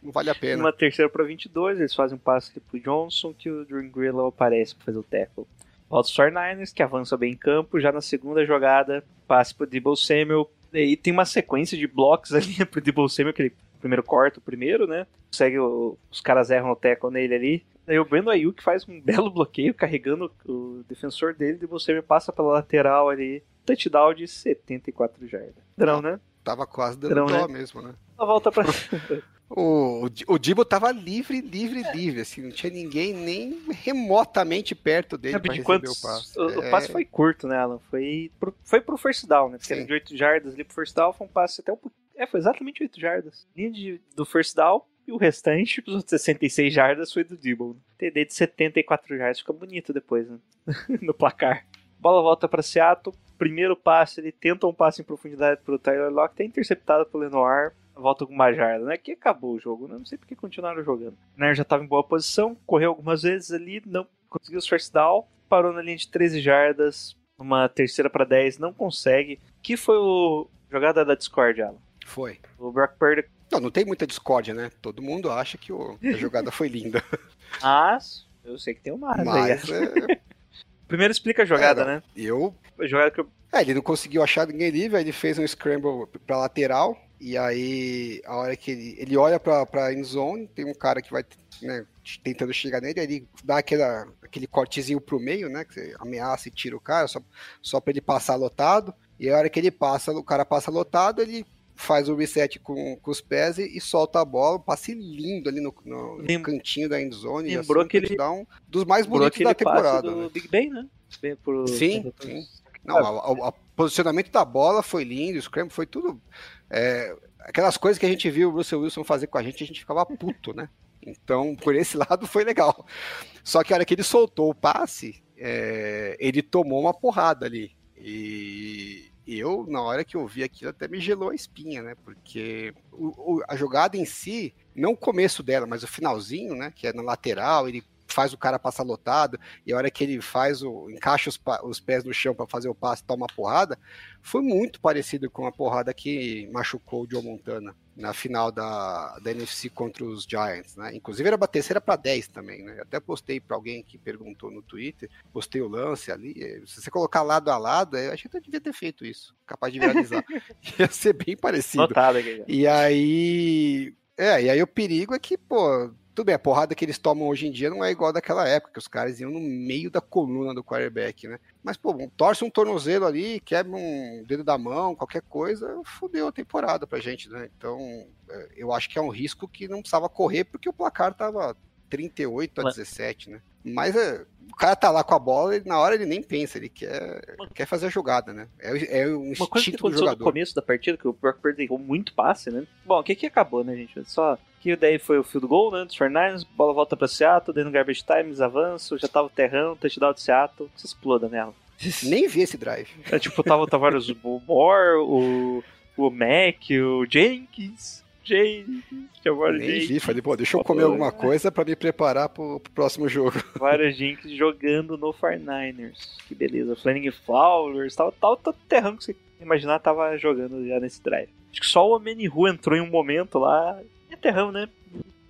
não vale a pena. numa terceira para 22, eles fazem um passe pro Johnson que o Drew Grillo aparece para fazer o tackle. Volta os 49ers, que avança bem em campo. Já na segunda jogada, passe pro Debo Samuel. E tem uma sequência de blocos ali pro Debo Samuel, que ele primeiro corta o primeiro, né? Consegue, os caras erram o tackle nele ali. Aí o Brandon Ayuk faz um belo bloqueio carregando o defensor dele você me passa pela lateral ali. Touchdown de 74 jardas. Drão, né? Tava quase dando Drão, dó né? mesmo, né? A volta pra. o, o Dibo tava livre, livre, livre. Assim, não tinha ninguém nem remotamente perto dele para receber quantos... o passe. O, é... o, passe foi curto, né, Alan? Foi pro, foi pro first down, né? Porque era de 8 jardas ali pro first down, foi um passe até um pouquinho é, foi exatamente 8 jardas. Linha de, do first down e o restante, os outros 66 jardas, foi do Dibble. TD de 74 jardas, fica bonito depois, né? no placar. Bola volta para Seattle. Primeiro passe, ele tenta um passe em profundidade pro Tyler Lockett, é interceptado pelo Lenoir. Volta com uma jarda, né? Que acabou o jogo, né? Não sei porque continuaram jogando. O Nair já estava em boa posição, correu algumas vezes ali, não conseguiu os first down, parou na linha de 13 jardas, uma terceira para 10, não consegue. Que foi o jogada da Discord, Alan? Foi. O Brock Purdy. Não, não tem muita discórdia, né? Todo mundo acha que o, a jogada foi linda. Mas, eu sei que tem uma Mas, é... Primeiro explica a jogada, é, né? Eu. A jogada que eu... É, ele não conseguiu achar ninguém livre, aí ele fez um scramble pra lateral. E aí, a hora que ele, ele olha pra, pra end zone, tem um cara que vai né, tentando chegar nele, aí ele dá aquela, aquele cortezinho pro meio, né? Que você ameaça e tira o cara, só, só pra ele passar lotado. E a hora que ele passa, o cara passa lotado, ele faz o reset com, com os pés e, e, solta a bola, um passe lindo ali no, no, no cantinho da endzone. Lembrou assim, que ele um dos mais bonitos da temporada. do né? Big Ben, né? Pro, sim, sim. Não, o posicionamento da bola foi lindo, o scramble foi tudo. É, aquelas coisas que a gente viu o Russell Wilson fazer com a gente, a gente ficava puto, né? Então, por esse lado foi legal. Só que a hora que ele soltou o passe, é, ele tomou uma porrada ali. E eu, na hora que eu vi aquilo, até me gelou a espinha, né? Porque o, o, a jogada em si, não o começo dela, mas o finalzinho, né? Que é na lateral, ele faz o cara passar lotado, e a hora que ele faz o. encaixa os, os pés no chão para fazer o passe e toma uma porrada, foi muito parecido com a porrada que machucou o Joe Montana na final da, da NFC contra os Giants, né? Inclusive era terceira para 10 também, né? Até postei para alguém que perguntou no Twitter, postei o lance ali. Se você colocar lado a lado, eu acho que eu devia ter feito isso, capaz de viralizar. Ia ser bem parecido. Notado aqui. E aí, é, e aí o perigo é que, pô, tudo bem, a porrada que eles tomam hoje em dia não é igual daquela época, que os caras iam no meio da coluna do quarterback, né? Mas, pô, torce um tornozelo ali, quebra um dedo da mão, qualquer coisa, fudeu a temporada pra gente, né? Então, é, eu acho que é um risco que não precisava correr, porque o placar tava 38 a 17, né? Mas é, o cara tá lá com a bola e na hora ele nem pensa, ele quer, quer fazer a jogada, né? É, é um Uma coisa que aconteceu no começo da partida, que o Brock Purdy errou muito passe, né? Bom, o que que acabou, né, gente? Só que daí foi o field goal, né, dos 49ers, bola volta pra Seattle, dentro do garbage time, eles avançam, já tava o terrão, touchdown de Seattle, se exploda nela. Nem vi esse drive. É, tipo, tava o Tavares o Moore, o, o Mac, o Jenkins, Jane. Chamou Nem Jane. vi, falei, pô, deixa eu comer alguma coisa pra me preparar pro, pro próximo jogo. Vários Jinx jogando no 49ers. Que beleza. Flanning Flowers, tal, tal, tal terrão que você imaginar tava jogando já nesse drive. Acho que só o Omenihu entrou em um momento lá. É terrão, né?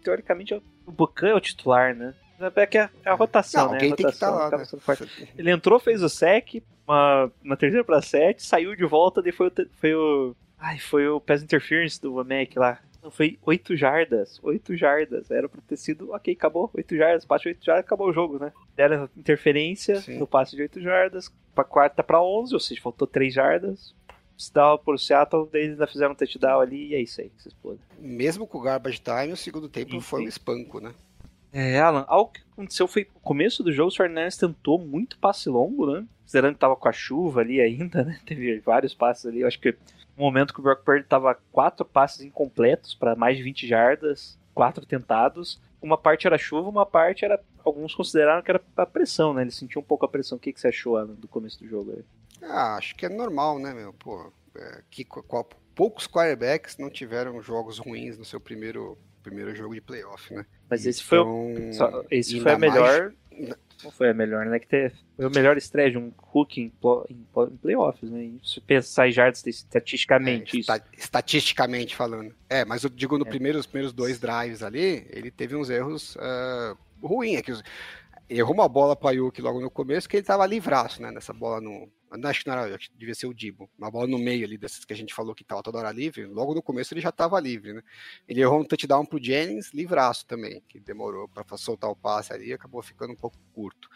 Teoricamente o Bucan é o titular, né? É que é a rotação, Não, né? alguém A tem que estar rotação lá, né? Ele entrou, fez o sec, uma, na terceira pra sete, saiu de volta, daí foi o. Foi o ai, foi o Pass Interference do Mac lá. Não, foi 8 jardas. 8 jardas. Era pra ter sido. Ok, acabou. 8 jardas. Passe de 8 jardas, acabou o jogo, né? Deram interferência Sim. no passe de 8 jardas. Pra quarta pra 11, ou seja, faltou 3 jardas. Se dava pro Seattle, eles ainda fizeram um touchdown ali e é isso aí. que Se exploda. Mesmo com o Garbage Time, o segundo tempo Sim, foi um espanco, né? É, Alan, algo que aconteceu foi no começo do jogo, o Fernandes tentou muito passe longo, né? Considerando que tava com a chuva ali ainda, né? Teve vários passes ali. Eu acho que no momento que o Brock Purdy tava quatro passes incompletos para mais de 20 jardas, quatro tentados. Uma parte era chuva, uma parte era. Alguns consideraram que era a pressão, né? Ele sentiu um pouco a pressão. O que, que você achou, Alan, do começo do jogo aí? Ah, acho que é normal, né, meu? Pô, é, que, qual- poucos quarterbacks não tiveram jogos ruins no seu primeiro, primeiro jogo de playoff, né? Mas esse foi, o- Então, só- esse foi a mais- melhor. Não foi a melhor, né? Que ter, foi a melhor estreia de um Hulk em, em, em playoffs, né? E Se pensar em jardas estatisticamente, É, esta- estatisticamente falando. É, mas eu digo no É. primeiro, os primeiros dois drives ali, ele teve uns erros ah, ruins. É que os- errou uma bola para Ayuk logo no começo, que ele tava livraço, né? Nessa bola no. Acho que não era, acho que devia ser o Dibo. Uma bola no meio ali dessas que a gente falou que tava toda hora livre. Logo no começo ele já tava livre, né? Ele errou um touchdown pro Jennings, livraço também, que demorou para soltar o passe ali acabou ficando um pouco curto.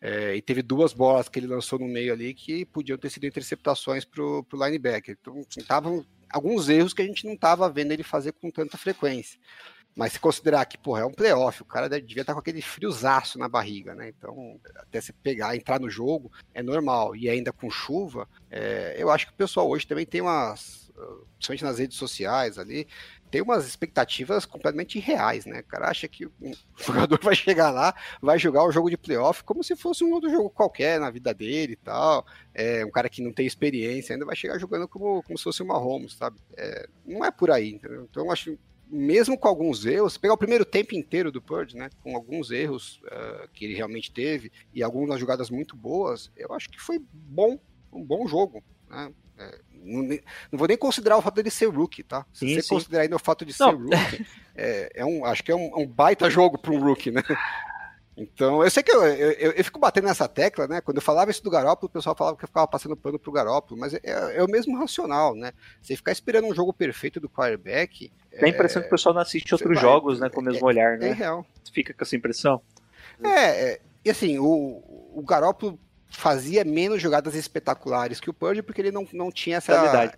É, e teve duas bolas que ele lançou no meio ali que podiam ter sido interceptações pro, pro linebacker. Então, estavam alguns erros que a gente não estava vendo ele fazer com tanta frequência. Mas se considerar que, porra, é um playoff, o cara devia estar com aquele friozaço na barriga, né? Então, até se pegar, entrar no jogo, é normal. E ainda com chuva, é, eu acho que o pessoal hoje também tem umas, principalmente nas redes sociais ali, tem umas expectativas completamente irreais, né? O cara acha que um jogador vai chegar lá, vai jogar o jogo de playoff como se fosse um outro jogo qualquer na vida dele e tal. É, um cara que não tem experiência ainda vai chegar jogando como, como se fosse uma Holmes, sabe? É, não é por aí, entendeu? Então eu acho mesmo com alguns erros, pegar o primeiro tempo inteiro do Purge, né, com alguns erros uh, que ele realmente teve e algumas jogadas muito boas, eu acho que foi bom, um bom jogo, né? É, não, não, vou nem considerar o fato dele ser rookie, tá? Se Sim, você sim. considerar ainda o fato de Não. ser rookie, é, é um, acho que é um, um baita jogo para um rookie, né? Então, eu sei que eu, eu, eu, fico batendo nessa tecla, né? Quando eu falava isso do Garópolo, o pessoal falava que eu ficava passando pano pro Garópolo, mas é, é o mesmo racional, né? Você ficar esperando um jogo perfeito do quarterback. Dá a impressão que o pessoal não assiste outros vai- jogos, né? Com o mesmo olhar, É né? real. Fica com essa impressão. É, é, e assim, o, o Garópolo fazia menos jogadas espetaculares que o Purge, porque ele não, não tinha essa,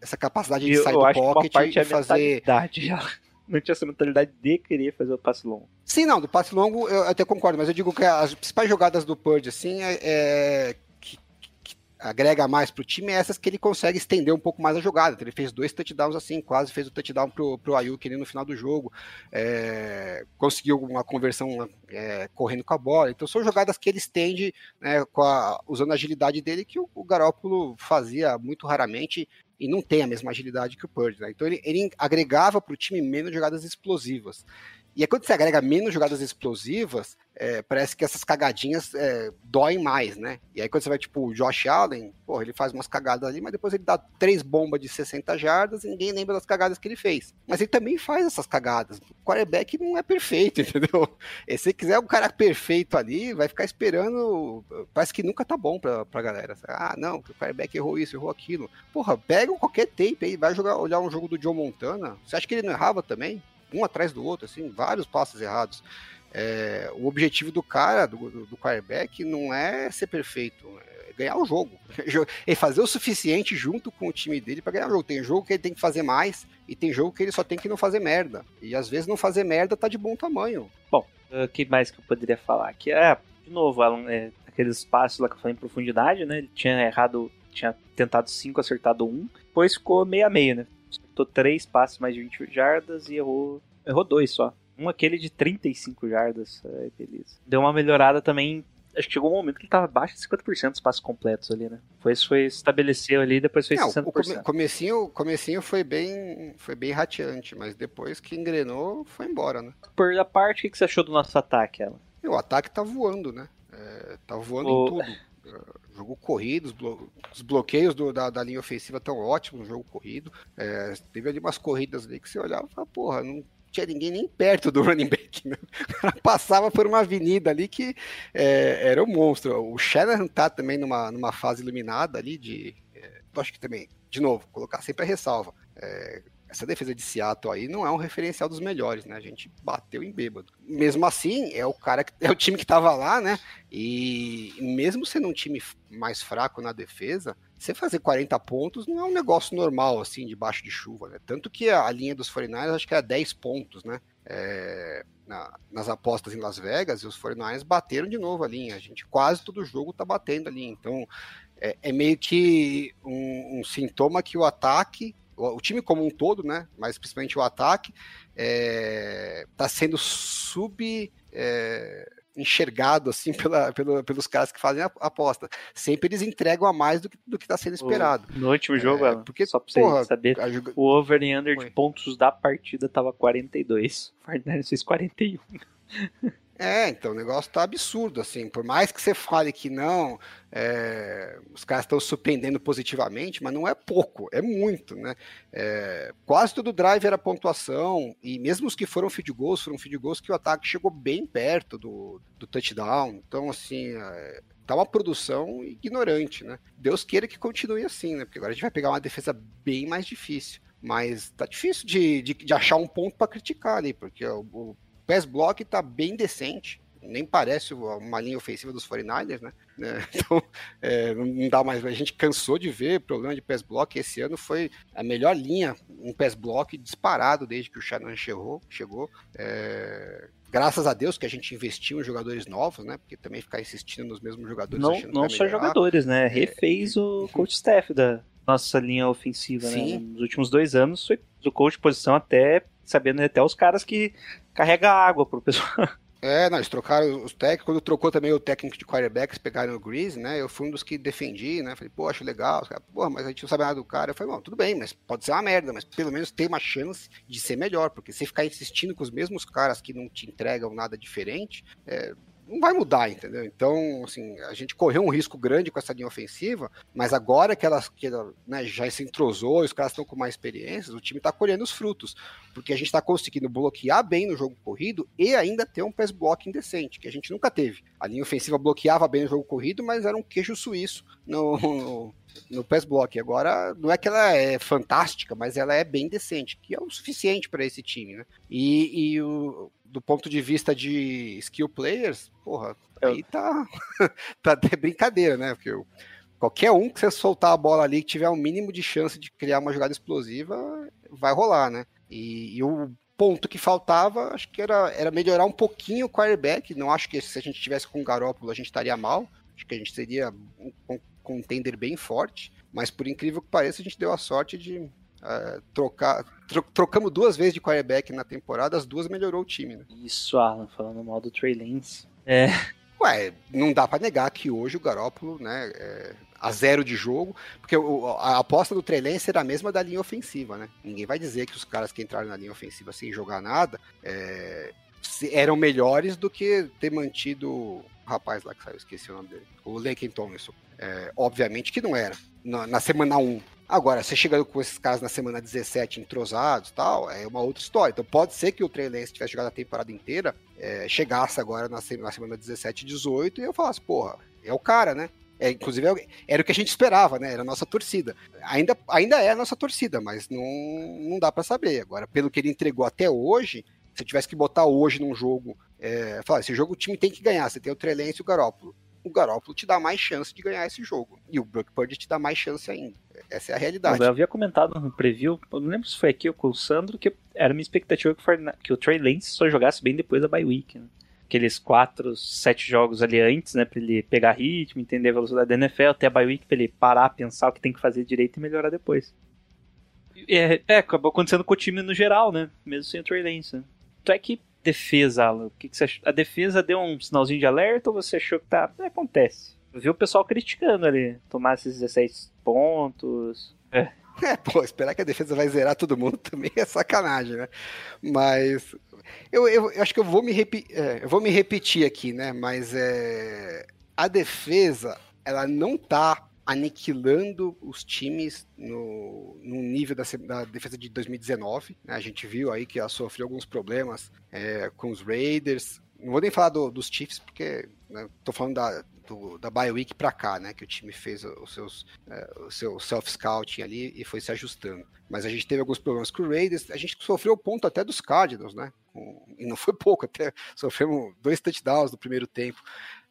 essa capacidade de eu, sair do pocket é e fazer. Não tinha essa mentalidade de querer fazer o passe longo. Sim, não, do passe longo eu até concordo, mas eu digo que as principais jogadas do Purge, assim, é, é- que, que agrega mais pro time é essas que ele consegue estender um pouco mais a jogada. Então, ele fez dois touchdowns assim, quase fez o touchdown pro, pro Ayuk ali no final do jogo, é, conseguiu uma conversão é, correndo com a bola. Então são jogadas que ele estende né, a- usando a agilidade dele que o, o Garópolo fazia muito raramente e não tem a mesma agilidade que o Purge. Né? Então ele, ele agregava para o time menos jogadas explosivas. E aí, quando você agrega menos jogadas explosivas, é, parece que essas cagadinhas é, doem mais, né? E aí, quando você vai, tipo, o Josh Allen, porra, ele faz umas cagadas ali, mas depois ele dá três bombas de 60 jardas e ninguém lembra das cagadas que ele fez. Mas ele também faz essas cagadas. O quarterback não é perfeito, entendeu? E se quiser um cara perfeito ali, vai ficar esperando. Parece que nunca tá bom pra, pra galera. Ah, não, o quarterback errou isso, errou aquilo. Porra, pega qualquer tape aí, vai jogar, olhar um jogo do Joe Montana. Você acha que ele não errava também? Um atrás do outro, assim, vários passes errados. É, o objetivo do cara, do, do, quarterback, não é ser perfeito, é ganhar o jogo. É fazer o suficiente junto com o time dele para ganhar o jogo. Tem jogo que ele tem que fazer mais e tem jogo que ele só tem que não fazer merda. E às vezes não fazer merda tá de bom tamanho. Bom, o que mais que eu poderia falar aqui? É, de novo, Alan, é, aqueles passos lá que eu falei em profundidade, né? Ele tinha errado, tinha tentado 5, acertado 1. Um, depois ficou meio a meio, né? Acertou 3 passes mais de 20 jardas e errou, errou dois só. Um aquele de 35 jardas. Ai, beleza. Deu uma melhorada também acho que chegou um momento que ele tava abaixo de 50% dos passos completos ali, né? Depois foi estabeleceu ali, depois foi Não, 60%. o come- comecinho, comecinho foi bem, foi bem rateante, mas depois que engrenou, foi embora, né? Por a parte, o que você achou do nosso ataque, ela? O ataque tá voando, né? É, tá voando O- em tudo. Jogo corrido, os, blo- os bloqueios do- da, da linha ofensiva estão ótimos no jogo corrido. É, teve ali umas corridas ali que você olhava e falava, porra, não tinha ninguém nem perto do running back. Né? O cara passava por uma avenida ali que é, era um monstro. O Shanahan tá também numa, numa fase iluminada ali de. é, acho que também, de novo, colocar sempre a ressalva. É, essa defesa de Seattle aí não é um referencial dos melhores, né? A gente bateu em bêbado. Mesmo assim, é o cara que é o time que tava lá, né? E mesmo sendo um time mais fraco na defesa, você fazer 40 pontos não é um negócio normal, assim, debaixo de chuva, né? Tanto que a, linha dos 49ers acho que era 10 pontos, né? É, na- nas apostas em Las Vegas, e os 49ers bateram de novo a linha. A gente quase todo jogo tá batendo ali. Então, é, é meio que um, um sintoma que o ataque, o, o time como um todo, né? Mas principalmente o ataque, é, tá sendo sub. é, enxergado assim pela, pela- pelos caras que fazem a aposta. Sempre eles entregam a mais do que do que está sendo esperado. No último jogo, É, porque, só pra você porra, saber, joga- o over e under Oi. de pontos da partida tava 42. O 49ers fez 41. É, então o negócio tá absurdo, assim. Por mais que você fale que não, é, os caras estão surpreendendo positivamente, mas não é pouco, é muito, né? É, quase todo drive era pontuação, e mesmo os que foram field goals, foram field goals que o ataque chegou bem perto do, do touchdown. Então, assim, é, tá uma produção ignorante, né? Deus queira que continue assim, né? Porque agora a gente vai pegar uma defesa bem mais difícil. Mas tá difícil de, de, de achar um ponto para criticar ali, porque o, o pass block tá bem decente. Nem parece uma linha ofensiva dos 49ers, né? né? Então, é, não dá mais. A gente cansou de ver problema de pass block. Esse ano foi a melhor linha, um pass block disparado desde que o Shannon chegou. chegou. É, graças a Deus que a gente investiu em jogadores novos, né? Porque também ficar insistindo nos mesmos jogadores. Não, não só jogadores, né? Refez o coach staff da nossa linha ofensiva, né? Sim. Nos últimos dois anos, foi do coach de posição até sabendo até os caras que carrega água pro pessoal. É, não, eles trocaram os técnicos, quando trocou também o técnico de quarterbacks, pegaram o Grease, né? Eu fui um dos que defendi, né? Falei, pô, acho legal. Caras, Pô, mas a gente não sabe nada do cara. Eu falei, bom, tudo bem, mas pode ser uma merda, mas pelo menos tem uma chance de ser melhor, porque se ficar insistindo com os mesmos caras que não te entregam nada diferente, é, não vai mudar, entendeu? Então, assim, a gente correu um risco grande com essa linha ofensiva, mas agora que ela, que ela né, já se entrosou, os caras estão com mais experiências, o time está colhendo os frutos, porque a gente está conseguindo bloquear bem no jogo corrido e ainda ter um pass blocking decente, que a gente nunca teve. A linha ofensiva bloqueava bem no jogo corrido, mas era um queijo suíço no, no pass block. Agora, não é que ela é fantástica, mas ela é bem decente, que é o suficiente para esse time, né? E, e o, do ponto de vista de skill players, porra, aí tá, tá até brincadeira, né? Porque eu- qualquer um que você soltar a bola ali que tiver um mínimo de chance de criar uma jogada explosiva, vai rolar, né? E, e o ponto que faltava, acho que era, era melhorar um pouquinho o quarterback. Não acho que se a gente tivesse com o Garópolo a gente estaria mal. Acho que a gente seria um con- contender bem forte. Mas por incrível que pareça, a gente deu a sorte de eh, trocar. tro- trocamos duas vezes de quarterback na temporada, as duas melhorou o time, né? Isso, Alan, falando mal do Trey Lance. É, Ué, não dá pra negar que hoje o Garópolo, né, é a zero de jogo, porque o- a aposta do Trey Lance era a mesma da linha ofensiva, né? Ninguém vai dizer que os caras que entraram na linha ofensiva sem jogar nada é, se- eram melhores do que ter mantido o rapaz lá que saiu, esqueci o nome dele, o Laken Tomlinson. É, obviamente que não era, na, na semana 1. Agora, você chegando com esses caras na semana 17 entrosados tal, é uma outra história. Então pode ser que o Trey Lance tivesse jogado a temporada inteira, é, chegasse agora na, na semana 17 e 18 e eu falasse, porra, é o cara, né? É, inclusive, é- era o que a gente esperava, né? Era a nossa torcida. Ainda, ainda é a nossa torcida, mas não, não dá pra saber. Agora, pelo que ele entregou até hoje, se eu tivesse que botar hoje num jogo, é, falar, esse jogo o time tem que ganhar, você tem o Trey Lance e o Garópolo. O Garópolo te dá mais chance de ganhar esse jogo. E o Brock Purdy te dá mais chance ainda. Essa é a realidade. eu havia comentado no preview, eu não lembro se foi aqui ou com o Sandro, que era minha expectativa que, o que o Trey Lance só jogasse bem depois da bye week. Né? Aqueles 4, 7 jogos ali antes, né? Pra ele pegar ritmo, entender a velocidade da NFL, até a bye week, pra ele parar, pensar o que tem que fazer direito e melhorar depois. É, é, acabou acontecendo com o time no geral, né? Mesmo sem o Trey Lance. Né? Então é que defesa, Alan, o que, que você achou? A defesa deu um sinalzinho de alerta ou você achou que tá. Acontece. Eu vi o pessoal criticando ali. Tomar esses 16 pontos. É. É, pô, esperar que a defesa vai zerar todo mundo também é sacanagem, né? Mas eu, eu, eu acho que eu vou me, repi é, eu vou me repetir aqui, né? Mas é, a defesa, ela não tá aniquilando os times no, no nível da, da, defesa de 2019. Né? A gente viu aí que ela sofreu alguns problemas é, com os Raiders. Não vou nem falar do, dos Chiefs, porque né, tô falando da, do, da bye week para cá, né? Que o time fez os seus, é, o seu self-scouting ali e foi se ajustando. Mas a gente teve alguns problemas com o Raiders. A gente sofreu ponto até dos Cardinals, né? Com, e não foi pouco, até sofremos dois touchdowns no primeiro tempo.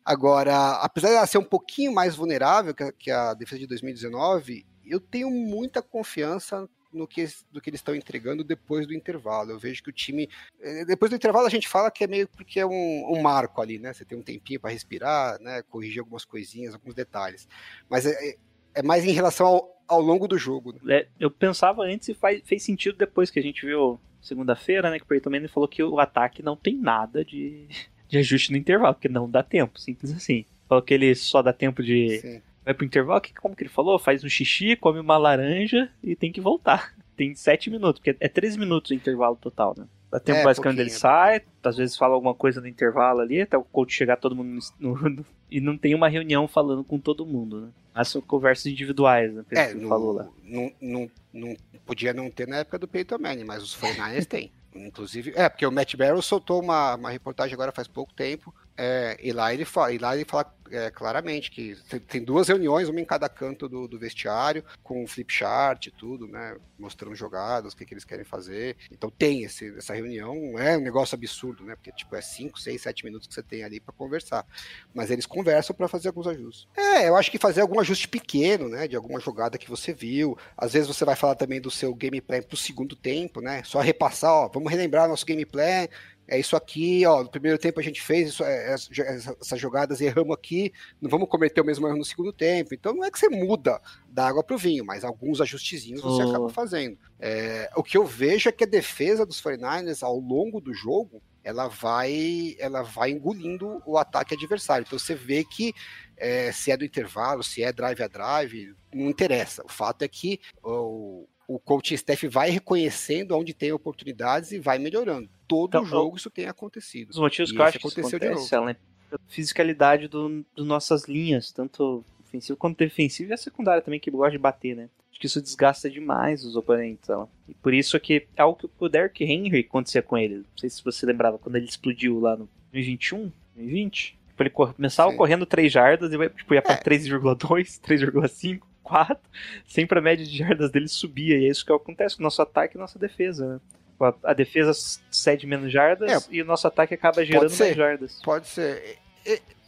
Agora, apesar de ela ser um pouquinho mais vulnerável que a, que a defesa de 2019, eu tenho muita confiança no que, do que eles estão entregando depois do intervalo. Eu vejo que o time. Eh, depois do intervalo a gente fala que é meio porque é um, um marco ali, né? Você tem um tempinho para respirar, né? Corrigir algumas coisinhas, alguns detalhes. Mas é, é, é mais em relação ao, ao longo do jogo. Né? É, eu pensava antes e faz, fez sentido depois que a gente viu segunda-feira, né? Que o Peyton Manning falou que o ataque não tem nada de de ajuste no intervalo, porque não dá tempo, simples assim. Falou que ele só dá tempo de. Sim. Vai pro intervalo, que, como que ele falou? Faz um xixi, come uma laranja e tem que voltar. Tem 7 minutos, porque é 13 minutos o intervalo total, né? Dá tempo é, basicamente ele sai, às vezes fala alguma coisa no intervalo ali, até o coach chegar todo mundo no, no, e não tem uma reunião falando com todo mundo, né? Mas são conversas individuais, né? É, no, falou lá. Não, não, não, podia não ter na época do Peyton Manning, mas os 49ers têm. Inclusive, é, porque o Matt Barrow soltou uma, uma reportagem agora faz pouco tempo, é, e lá ele fala, lá ele fala é, claramente que tem, tem, duas reuniões, uma em cada canto do, do vestiário, com flip chart e tudo, né? Mostrando jogadas, o que, que eles querem fazer. Então tem esse, essa reunião, é um negócio absurdo, né? Porque tipo, é 5, 6, 7 minutos que você tem ali para conversar. Mas eles conversam para fazer alguns ajustes. É, eu acho que fazer algum ajuste pequeno, né? De alguma jogada que você viu. Às vezes você vai falar também do seu gameplay pro segundo tempo, né? Só repassar, ó, vamos relembrar nosso gameplay é isso aqui, ó, no primeiro tempo a gente fez isso, é, essas jogadas e erramos aqui, não vamos cometer o mesmo erro no segundo tempo. Então não é que você muda da água para o vinho, mas alguns ajustezinhos você oh. acaba fazendo. É, o que eu vejo é que a defesa dos 49ers ao longo do jogo, ela vai, ela vai engolindo o ataque adversário. Então você vê que é, se é do intervalo, se é drive a drive, não interessa. O fato é que o, o coaching staff vai reconhecendo onde tem oportunidades e vai melhorando. Todo então, jogo isso tem acontecido. Os motivos e que eu acho que aconteceu acontece, de novo. a fisicalidade do, do nossas linhas, tanto ofensivo quanto defensivo e a secundária também, que gosta de bater, né? Acho que isso desgasta demais os oponentes. Ó. E por isso é que é algo que o Derrick Henry acontecia com ele. Não sei se você lembrava quando ele explodiu lá no 2021, 2020. Tipo, ele começava Sim. correndo 3 jardas e tipo, ia pra é. 3,2, 3,5. 4, sempre a média de jardas dele subia, e é isso que acontece com o nosso ataque e nossa defesa, né? A, a defesa cede menos jardas é, e o nosso ataque acaba gerando mais jardas. Pode ser.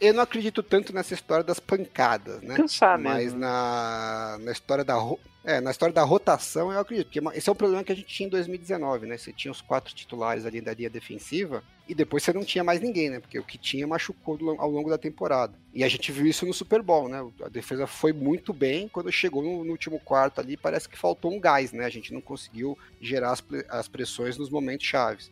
Eu não acredito tanto nessa história das pancadas, né? Cansar Mas mesmo. na, na história da é, na história da rotação, eu acredito, porque esse é um problema que a gente tinha em 2019, né? Você tinha os quatro titulares ali da linha defensiva e depois você não tinha mais ninguém, né? Porque o que tinha machucou ao longo da temporada. E a gente viu isso no Super Bowl, né? A defesa foi muito bem, quando chegou no, no último quarto ali, parece que faltou um gás, né? A gente não conseguiu gerar as, as pressões nos momentos chaves.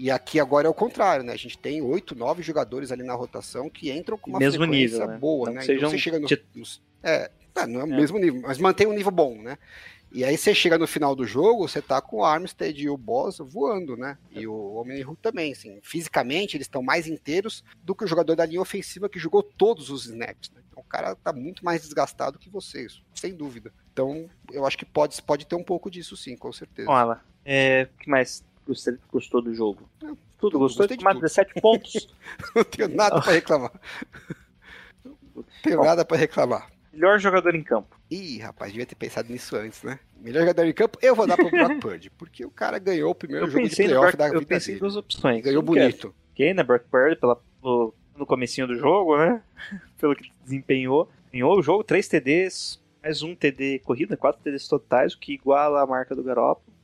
E aqui agora é o contrário, né? A gente tem oito, nove jogadores ali na rotação que entram com uma Mesmo frequência nível, né? boa, não né? Então você chega no, nos, é, ah, não é o é. mesmo nível, mas mantém um nível bom, né? E aí você chega no final do jogo, você tá com o Armstead e o Boss voando, né? E o homem também, assim, fisicamente eles estão mais inteiros do que o jogador da linha ofensiva que jogou todos os snaps, né? Então o cara tá muito mais desgastado que vocês, sem dúvida. Então eu acho que pode, pode ter um pouco disso sim, com certeza. Olha, é, o que mais você gostou do jogo? É, tudo gostou? de mais 17 pontos. Não tenho nada para reclamar. Não tenho Bom, nada para reclamar. Melhor jogador em campo. Ih, rapaz, devia ter pensado nisso antes, né? Melhor jogador em campo, eu vou dar pro Brock Purdy, porque o cara ganhou o primeiro eu jogo de playoff da vida Eu pensei em duas opções. Ganhou bonito. Quem, né? Brock Purdy, pela, no, no comecinho do jogo, né? Pelo que desempenhou. Ganhou o jogo, 3 TDs, mais um TD corrida, 4 TDs totais, o que iguala a marca do Garoppolo.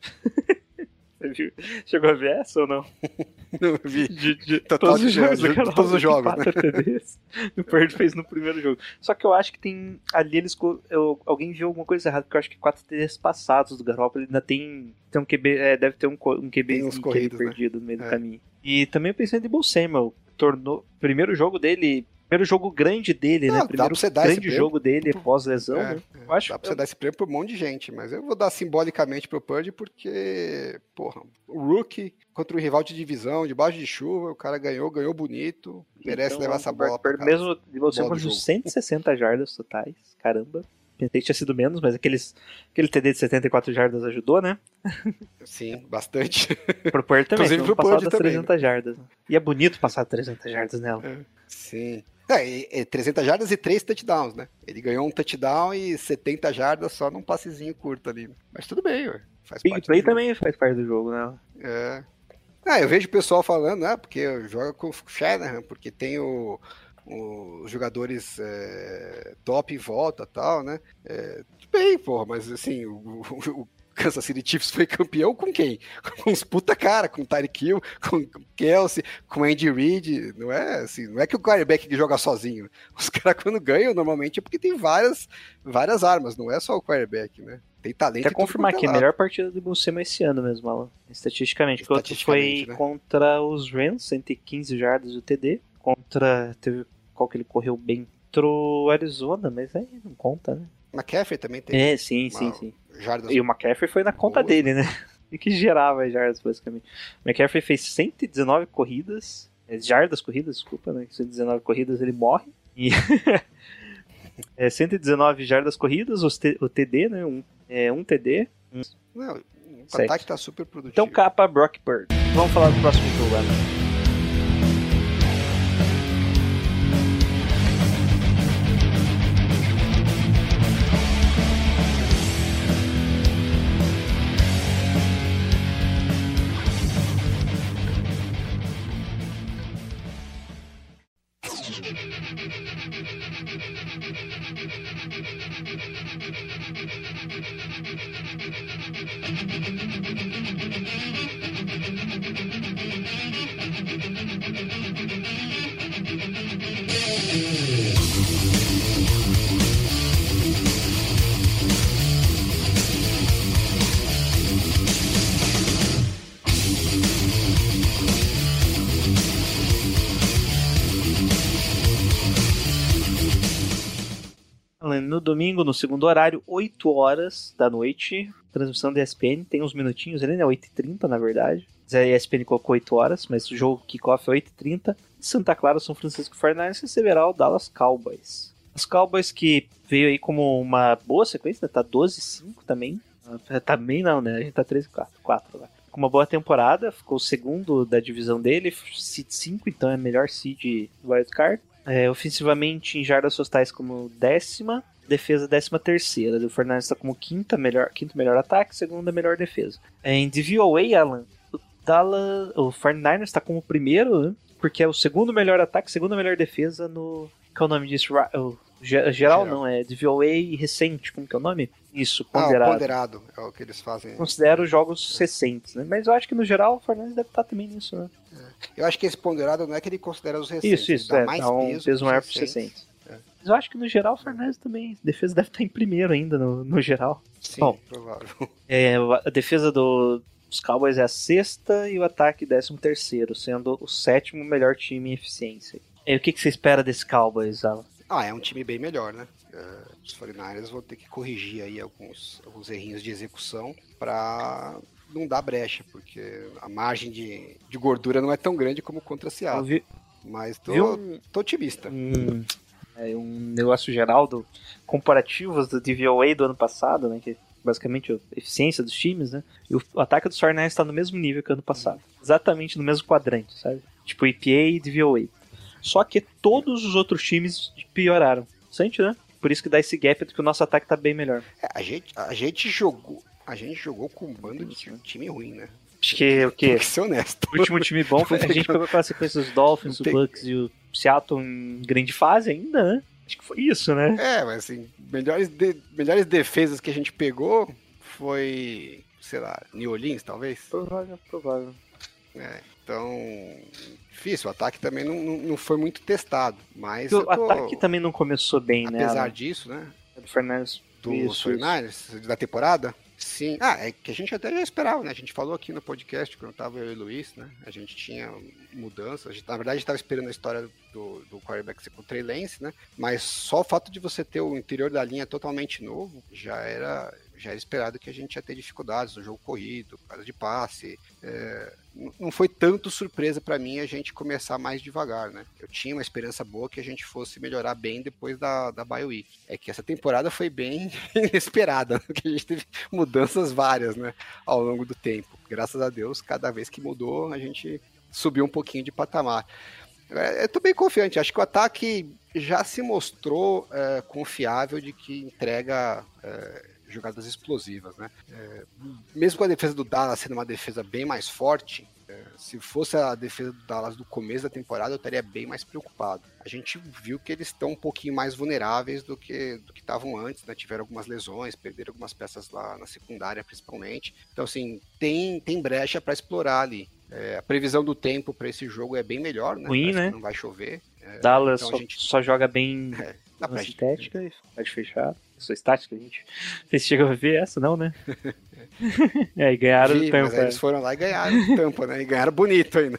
Chegou a ver essa ou não? Não vi. De, de todos os jogos, todos os jogos, né? TDs, o Bird fez no primeiro jogo. Só que eu acho que tem. Ali eles. Eu, alguém viu alguma coisa errada, porque eu acho que 4 TDs passados do Garoppolo ainda tem. Tem um QB. É, deve ter um, um QB, uns corridos, perdido né? no meio é. do caminho. E também eu pensei em Debo Samuel. Tornou. Primeiro jogo dele. Primeiro jogo grande dele, Não, né? Primeiro grande jogo dele pós-lesão, É, né? é. Eu acho Dá pra você dar esse prêmio pra um monte de gente, mas eu vou dar simbolicamente pro Purdy porque, porra, o rookie contra o rival de divisão, debaixo de chuva, o cara ganhou, ganhou bonito, merece Então, levar essa bola pra casa. Mesmo de você com do jogo. 160 jardas totais. Caramba. Pensei que tinha sido menos, mas aqueles, aquele TD de 74 jardas ajudou, né? Sim, bastante. Pro Purdy também. Inclusive pro passar Purdy das também, 300 jardas. E é bonito passar 300 jardas nela. Sim. É, e 300 jardas e 3 touchdowns, né? Ele ganhou um touchdown e 70 jardas só num passezinho curto ali. Mas tudo bem, ué. Faz Big parte Play jogo. também faz parte do jogo, né? É. Ah, eu vejo o pessoal falando, ah, porque joga com o Shanahan, porque tem o, o- os jogadores é, top em volta e tal, né? É, tudo bem, porra, mas assim, o- o Kansas City Chiefs foi campeão com quem? Com os puta cara, com Tyreek Hill, com Kelsey, com Andy Reid, não é assim, não é que o quarterback joga sozinho. Os caras quando ganham, normalmente é porque tem várias, várias armas, não é só o quarterback, né? Tem talento Quer tudo confirmar é que a melhor partida do Bussema esse ano mesmo, Alan. Estatisticamente. Que outro foi Estatisticamente, né? contra os Rams, 115 jardas do TD. Contra. Teve qual que ele correu bem? Contra o Arizona, mas aí não conta, né? McCaffrey também tem É, sim, sim, uma- sim. Jardas E o McCaffrey foi na conta dele, né? E que gerava as jardas, basicamente. O McCaffrey fez 119 corridas. eh, Jardas corridas, desculpa, né? 119 corridas ele morre. E. é, 119 jardas corridas, o TD, né? Um, é, um TD. Não, o ataque tá super produtivo. Então capa Brock Bird. Vamos falar do próximo jogo, Alan. Domingo, no segundo horário, 8 horas da noite, transmissão da ESPN, tem uns minutinhos ali, né? 8h30 na verdade. A ESPN colocou 8 horas, mas o jogo kickoff é 8h30. Santa Clara, São Francisco 49ers receberá o Dallas Cowboys. Os Cowboys que veio aí como uma boa sequência, tá 12-5 também. Ah, Também não, né? A gente tá 13-4 4 lá. Com uma boa temporada, ficou o segundo da divisão dele, seed 5, então é melhor seed wildcard. É, ofensivamente, em jardas totais como décima, defesa décima terceira. O Fernandes está como quinta melhor, quinto melhor ataque, segunda melhor defesa. É, em DVOA, Alan, o Dallas, o 49ers está como primeiro, né? porque é o segundo melhor ataque, segunda melhor defesa no... Qual é o nome disso? O ge- geral, Geral. não, é DVOA recente, como que é o nome? Isso, Ah, ponderado. ponderado é o que eles fazem. Considero jogos recentes, né? Mas eu acho que no geral o Fernandes deve estar também nisso, né? Eu acho que esse ponderado não é que ele considera os recentes. Isso, isso, é, mais dá um peso, peso maior para recentes. 60. Mas eu acho que no geral o Fernandes também, a defesa deve estar em primeiro ainda no, no geral. Sim, Bom. provável. É, a defesa do- dos Cowboys é a sexta e o ataque décimo terceiro, sendo o sétimo melhor time em eficiência. E o que, que você espera desse Cowboys, Alan? Ah, é um time bem melhor, né? É, os 49ers vão ter que corrigir aí alguns, alguns errinhos de execução para não dar brecha, porque a margem de, de gordura não é tão grande como contra Seattle. vi, Mas tô, tô otimista. um, é, um negócio geral do comparativos do DVOA do ano passado, né? Que é basicamente a eficiência dos times, né? E o, ataque dos 49ers está no mesmo nível que ano passado. Exatamente no mesmo quadrante, sabe? Tipo EPA e DVOA. Só que todos os outros times pioraram. Sente, né? Por isso que dá esse gap que o nosso ataque tá bem melhor. É, a, gente, a gente jogou. A gente jogou com um bando de time ruim, né? Acho que o Tem quê? que ser honesto. O último time bom foi a gente pegou aquela sequência dos Dolphins, o Tem- Bucks e o Seattle em grande fase ainda, né? Acho que foi isso, né? É, mas assim, melhores, de- melhores defesas que a gente pegou foi, sei lá, New Orleans, talvez. Provável, provável. É, então, difícil. O ataque também não, não, não foi muito testado. Mas O tô- ataque também não começou bem, né? apesar disso, né? do Fernandes. Isso, 49ers da temporada, Sim, ah, é que a gente até já esperava, né? A gente falou aqui no podcast, quando tava eu e o Luiz, né? A gente tinha mudanças. Na verdade, a gente tava esperando a história do, do quarterback ser com o Trey Lance, né? Mas só o fato de você ter o interior da linha totalmente novo já era, já era esperado que a gente ia ter dificuldades no jogo corrido, por causa de passe. É, não foi tanto surpresa para mim a gente começar mais devagar, né? Eu tinha uma esperança boa que a gente fosse melhorar bem depois da, da Bye Week. É que essa temporada foi bem inesperada, que a gente teve mudanças várias, né? Ao longo do tempo. Graças a Deus, cada vez que mudou, a gente subiu um pouquinho de patamar. Eu tô bem confiante, acho que o ataque já se mostrou é, confiável de que entrega é, jogadas explosivas, né? É, mesmo com a defesa do Dallas sendo uma defesa bem mais forte, é, se fosse a defesa do Dallas do começo da temporada, eu estaria bem mais preocupado. A gente viu que eles estão um pouquinho mais vulneráveis do que do que estavam antes, né? Tiveram algumas lesões, perderam algumas peças lá na secundária, principalmente. Então, assim, tem, tem brecha para explorar ali. É, a previsão do tempo para esse jogo é bem melhor, né? Ruim, né? Não vai chover. É, Dallas então só, gente... só, joga bem é, na, na estética e pode fechar sua estática, gente. Vocês chegam a ver essa, não, né? é, e ganharam Vi, tampa. eles foram lá e ganharam tampa, né? E ganharam bonito ainda.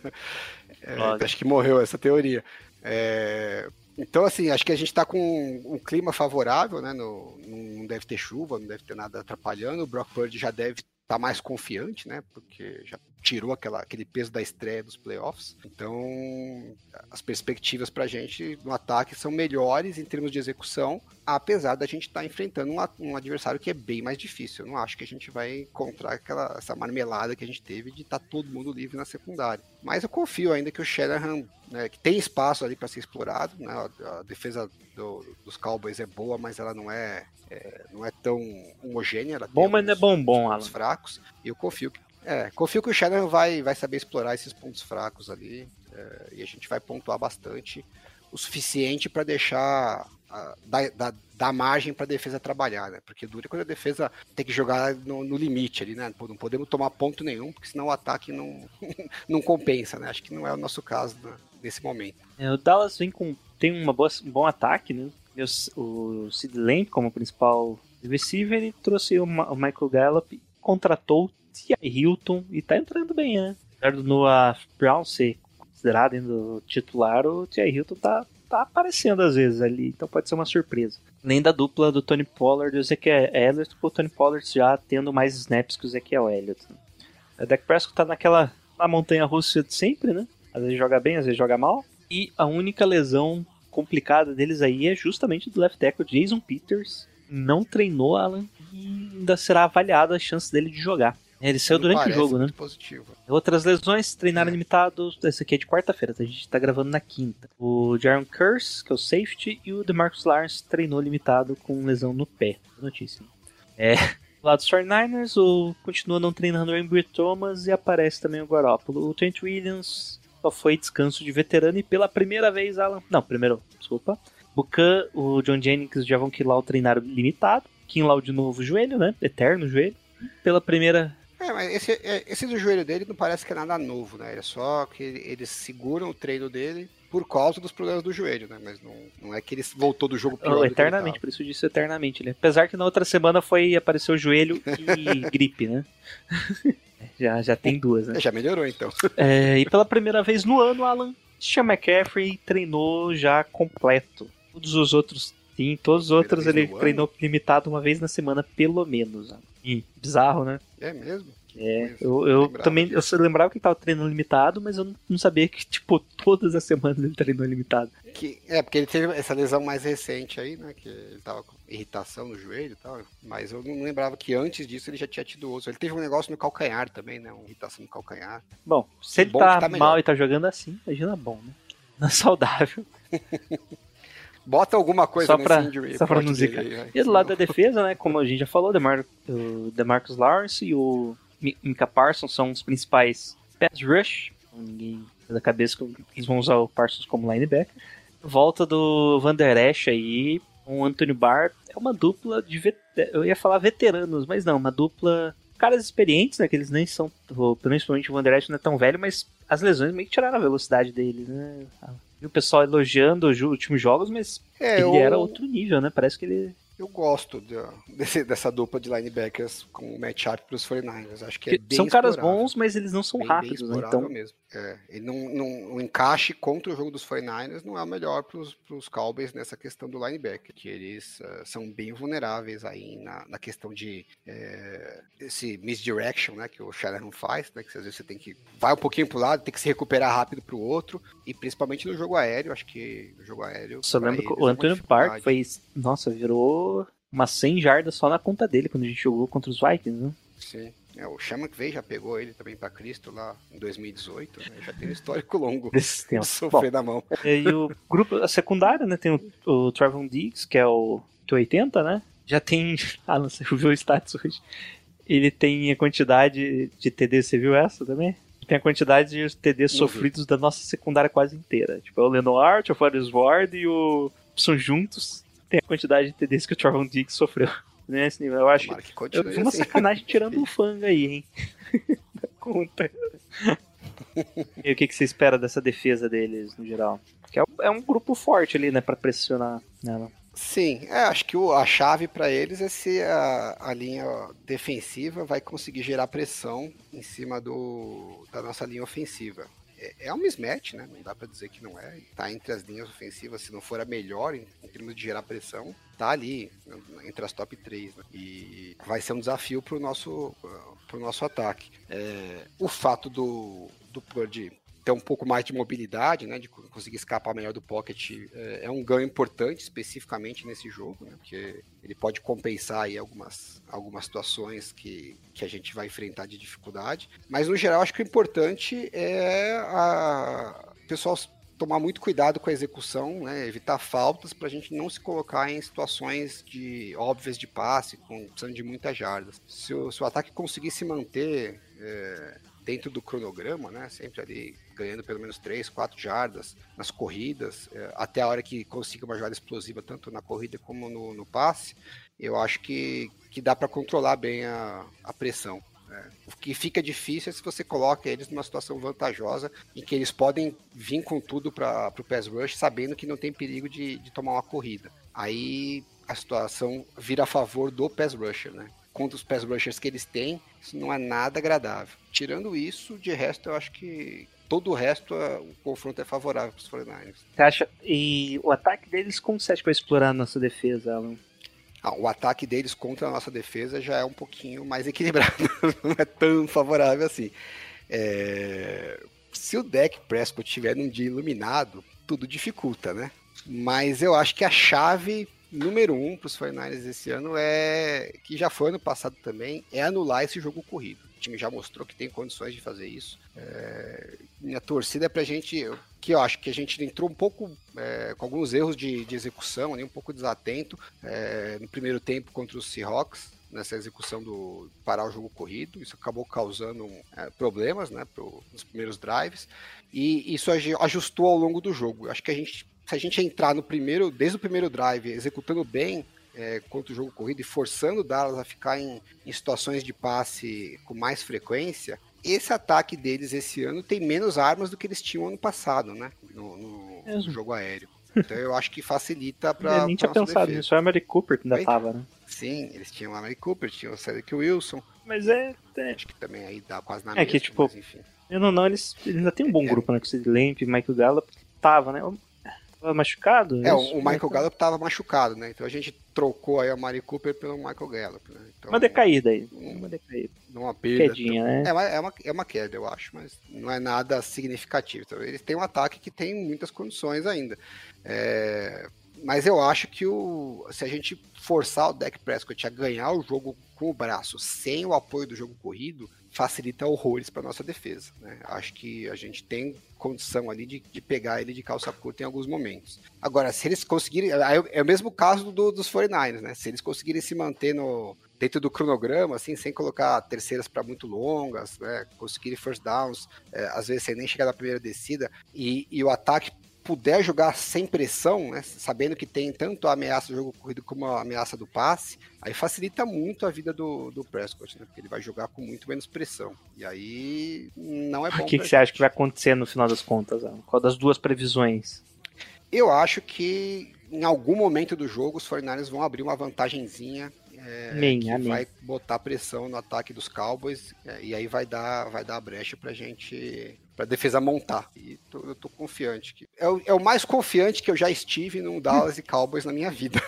É, acho que morreu essa teoria. É, então, assim, acho que a gente está com um clima favorável, né? No, não deve ter chuva, não deve ter nada atrapalhando. O Brock Purdy já deve tá mais confiante, né? Porque já tirou aquela, aquele peso da estreia dos playoffs. Então, as perspectivas para a gente no ataque são melhores em termos de execução, apesar da gente estar tá enfrentando um, um, adversário que é bem mais difícil. Eu não acho que a gente vai encontrar aquela, essa marmelada que a gente teve de estar tá todo mundo livre na secundária. Mas eu confio ainda que o Shanahan, né, que tem espaço ali para ser explorado, né? a, a defesa do, dos Cowboys é boa, mas ela não é é, não é tão homogênea. Bom, mas não é bombom, Alan. fracos. E eu confio que, é, confio que o Shannon vai, vai saber explorar esses pontos fracos ali. É, e a gente vai pontuar bastante. O suficiente para deixar. A, dar, dar, dar margem para a defesa trabalhar, né? Porque dura quando a defesa tem que jogar no, no limite ali, né? Não podemos tomar ponto nenhum, porque senão o ataque não, não compensa, né? Acho que não é o nosso caso né, nesse momento. É, o Dallas vem com tem uma boa, um bom ataque, né? o Sid Lamb como principal receiver e trouxe o, Michael Gallup, contratou T.I. Hilton e tá entrando bem, né? Apesar do Noah Brown ser considerado ainda titular, o T.I. Hilton tá, tá aparecendo às vezes ali, então pode ser uma surpresa. Nem da dupla do Tony Pollard e o Ezekiel Elliott, com o Tony Pollard já tendo mais snaps que o Ezekiel Elliott. O Dak Prescott tá naquela na montanha russa de sempre, né? Às vezes joga bem, às vezes joga mal. E a única lesão complicada deles aí é justamente do left tackle Jason Peters. Não treinou Alan e ainda será avaliada a chance dele de jogar. Ele saiu durante o jogo, né? Positivo. Outras lesões, treinaram é. limitado. Esse aqui é de quarta-feira, a gente tá gravando na quinta. O Jaron Curse, que é o safety, e o DeMarcus Lawrence treinou limitado com lesão no pé. Notícia. É. Do lado dos 49ers, o, continua não treinando o Embry Thomas e aparece também o Garoppolo. O Trent Williams só foi descanso de veterano e pela primeira vez Alan. Não, primeiro, desculpa. Bucan, o John Jennings e o Javon Kinlaw treinaram limitado. Kinlaw de novo joelho, né? Eterno joelho. Pela primeira. É, mas esse, é, esse do joelho dele não parece que é nada novo, né? É só que eles seguram o treino dele por causa dos problemas do joelho, né? Mas não, não é que ele voltou do jogo pior. Oh, eternamente, por isso disse eternamente, né? Apesar que na outra semana foi aparecer o joelho e gripe, né? Já, já tem duas, né? Já melhorou, então. É, e pela primeira vez no ano, Alan, Christian McCaffrey treinou já completo. Todos os outros, sim, todos os outros ele treinou ano? limitado uma vez na semana, pelo menos. Bizarro, né? É mesmo? É, eu, eu também eu lembrava que ele tava treinando limitado, mas eu não, sabia que, tipo, todas as semanas ele treinou limitado. Que, é, porque ele teve essa lesão mais recente aí, né? Que ele tava com irritação no joelho e tal. Mas eu não lembrava que antes disso ele já tinha tido outro. Ele teve um negócio no calcanhar também, né? Uma irritação no calcanhar. Bom, se ele tá, tá mal e tá jogando assim, imagina bom, né? Não é saudável. Bota alguma coisa só pra, Só pra não zicar. E do lado da defesa, né? Como a gente já falou, Demar, o Demarcus Lawrence e o Mika Parsons são os principais pass rush. Ninguém da cabeça que eles vão usar o Parsons como linebacker. Volta do Van Der Esch aí, o Anthony Barr. É uma dupla de. Vet... Eu ia falar veteranos, mas não, uma dupla. Caras experientes, né? Que eles nem são. Principalmente o Van Der Esch não é tão velho, mas as lesões meio que tiraram a velocidade deles, né? E o pessoal elogiando os últimos jogos, mas é, ele o... era outro nível, né? Parece que ele Eu gosto de, desse, dessa dupla de linebackers com o matchup para os 49ers. Acho que é bem São caras bons, mas eles não são Bem- rápidos, bem né? Então, mesmo. É, ele não, não- o encaixe contra o jogo dos 49ers não é o melhor para os Cowboys nessa questão do linebacker, que eles eh, são bem vulneráveis aí na, na questão de eh, esse misdirection, né, que o Shanahan faz, né, que às vezes você tem que vai um pouquinho para o lado, tem que se recuperar rápido para o outro, e principalmente no jogo aéreo, acho que no jogo aéreo. só lembro que o é Antônio Park fez. Nossa, virou umas 100 jardas só na conta dele quando a gente jogou contra os Vikings, né? Sim. É, o Chama que veio já pegou ele também para Cristo lá em 2018, né, já tem um histórico longo Desses de tempos. Bom, sofrer na mão. E o grupo, a secundária, né? Tem o, o Trevon Diggs, que é o que é 80, né? Já tem. Ah, não sei, eu vi o status hoje. Ele tem a quantidade de TD, você viu essa também? Tem a quantidade de TDs Não vi. sofridos da nossa secundária quase inteira. Tipo, é o Lenoir, o Forrest Ward e o. São juntos. Tem a quantidade de TDs que o Trevon Diggs sofreu. Nesse nível, eu acho. Que Eu continue vi uma assim. sacanagem tirando o fanga aí, hein? Da conta. e o que, que você espera dessa defesa deles, no geral? Que é, é um grupo forte ali, né, pra pressionar nela. Sim, é, acho que o- a chave para eles é se a, a linha defensiva vai conseguir gerar pressão em cima do, da nossa linha ofensiva. É, é um mismatch, né? Não dá para dizer que não é. Tá entre as linhas ofensivas, se não for a melhor em, em termos de gerar pressão, tá ali né, entre as top 3. Né? E vai ser um desafio pro nosso, pro nosso ataque. É, o fato do, do Purdy ter um pouco mais de mobilidade, né, de co- conseguir escapar melhor do pocket, é, é um ganho importante, especificamente nesse jogo, né, porque ele pode compensar aí algumas, algumas situações que, que a gente vai enfrentar de dificuldade. Mas, no geral, acho que o importante é a, o pessoal tomar muito cuidado com a execução, né, evitar faltas para a gente não se colocar em situações de óbvias de passe, com, precisando de muitas jardas. Se o, se o ataque conseguir se manter é, dentro do cronograma, né, sempre ali ganhando pelo menos 3, 4 jardas nas corridas, é, até a hora que consiga uma jogada explosiva, tanto na corrida como no, no passe, eu acho que, que dá para controlar bem a, a pressão. né. O que fica difícil é se você coloca eles numa situação vantajosa em que eles podem vir com tudo para o pass rush, sabendo que não tem perigo de, de tomar uma corrida. Aí a situação vira a favor do pass rusher, né? Contra os pass rushers que eles têm, isso não é nada agradável. Tirando isso, de resto, eu acho que todo o resto, o confronto é favorável para os 49ers. Você acha. E o ataque deles, como você acha que vai explorar a nossa defesa, Alan? Ah, o ataque deles contra a nossa defesa já é um pouquinho mais equilibrado, não é tão favorável assim. É, Se o deck Prescott estiver num dia iluminado, tudo dificulta, né? Mas eu acho que a chave número um para os 49ers esse ano é, que já foi ano passado também, é anular esse jogo corrido. O time já mostrou que tem condições de fazer isso. É, minha torcida é pra gente, que eu acho que a gente entrou um pouco é, com alguns erros de, de execução, um pouco desatento é, no primeiro tempo contra os Seahawks, nessa execução do parar o jogo corrido. Isso acabou causando é, problemas né, pro, nos primeiros drives. E isso aju- ajustou ao longo do jogo. Acho que a gente, se a gente entrar no primeiro, desde o primeiro drive, executando bem é, contra o jogo corrido e forçando o Dallas a ficar em, em situações de passe com mais frequência, esse ataque deles esse ano tem menos armas do que eles tinham ano passado, né? No, no- no jogo aéreo. Então eu acho que facilita Eu para nem tinha pensado nisso, só a Mary Cooper que ainda tava, né? Sim, eles tinham a Mary Cooper, tinham o Cedric Wilson, Mas é. é acho que também aí dá quase na É que, mesma, tipo, mas enfim. eu não, não, eles, eles ainda tem um bom É. grupo, né? Com o Sid Lamp, Michael Gallup, tava, né? Tava machucado? É, isso? o, o Michael Gallup tava machucado, né? Então a gente trocou aí a Mari Cooper pelo Michael Gallup, né? Então, Uma decaída aí. Uma decaída. Uma perda. Quedinha, né? É uma, é, uma, é uma queda, eu acho, mas não é nada significativo. Então, eles têm um ataque que tem muitas condições ainda. É, mas eu acho que o, se a gente forçar o Dak Prescott a ganhar o jogo com o braço sem o apoio do jogo corrido, facilita horrores para nossa defesa. Né? Acho que a gente tem condição ali de, de pegar ele de calça curta em alguns momentos. Agora, se eles conseguirem. É o mesmo caso do, dos 49ers, né? Se eles conseguirem se manter no, dentro do cronograma, assim, sem colocar terceiras para muito longas, né? Conseguirem first downs, é, às vezes sem nem chegar na primeira descida, e, e o ataque puder jogar sem pressão, né, sabendo que tem tanto a ameaça do jogo corrido como a ameaça do passe, aí facilita muito a vida do, do Prescott, né, porque ele vai jogar com muito menos pressão. E aí não é bom. O que, que você acha que vai acontecer no final das contas, Alan? Qual das duas previsões? Eu acho que em algum momento do jogo os 49ers vão abrir uma vantagenzinha é, Amém, que amém. vai botar pressão no ataque dos Cowboys é, e aí vai dar, vai dar a brecha pra gente, pra defesa montar. E tô- eu tô confiante. Que, é, o, é o mais confiante que eu já estive num Dallas e Cowboys na minha vida.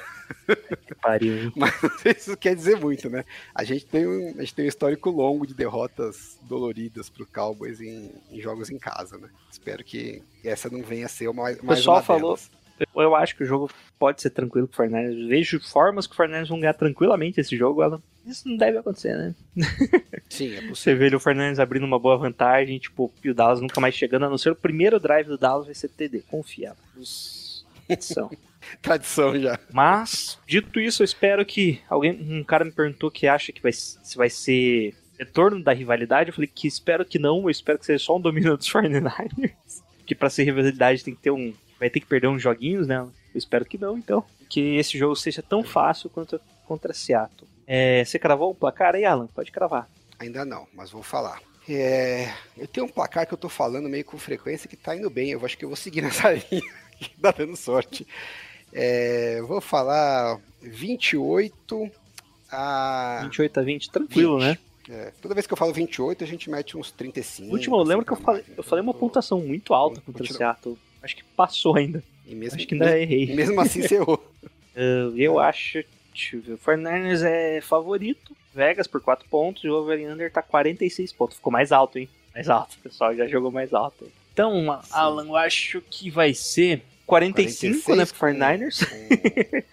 Que pariu? Mas isso quer dizer muito, né? A gente tem um, a gente tem um histórico longo de derrotas doloridas pro Cowboys em, em jogos em casa, né? Espero que essa não venha a ser uma, mais pessoal uma falou- delas. Eu, acho que o jogo pode ser tranquilo pro Fernandes. Vejo formas que o Fernandes vão ganhar tranquilamente esse jogo. Ela... Isso não deve acontecer, né? Sim, é Você possível. vê o Fernandes abrindo uma boa vantagem, tipo, e o Dallas nunca mais chegando, a não ser o primeiro drive do Dallas vai ser TD. Confia. São. Tradição já. Mas, dito isso, eu espero que alguém, um cara me perguntou que acha que vai, se vai ser retorno da rivalidade. Eu falei que espero que não, eu espero que seja só um domínio dos 49ers. Que pra ser rivalidade tem que ter um. Vai ter que perder uns joguinhos, né? Eu espero que não, então. Que esse jogo seja tão fácil quanto contra Seattle. É, você cravou o placar aí, Alan? Pode cravar. Ainda não, mas vou falar. É, eu tenho um placar que eu tô falando meio com frequência que tá indo bem. Eu acho que eu vou seguir nessa linha, que tá dando sorte. É, vou falar 28 a. 28 a 20, tranquilo, 20. né? É, toda vez que eu falo 28, a gente mete uns 35. O último, eu lembro que eu falei, eu falei uma pontuação muito alta contra o. Seattle. Acho que passou ainda. E mesmo, Acho que ainda errei. mesmo assim você errou. Uh, eu acho. Deixa eu ver. O Fernandes é favorito. Vegas por 4 pontos. E o over-under tá 46 pontos. Ficou mais alto, hein? Mais alto. O pessoal já jogou mais alto. aí. Então, Alan, eu acho que vai ser 45, né, pro com- 49ers. com-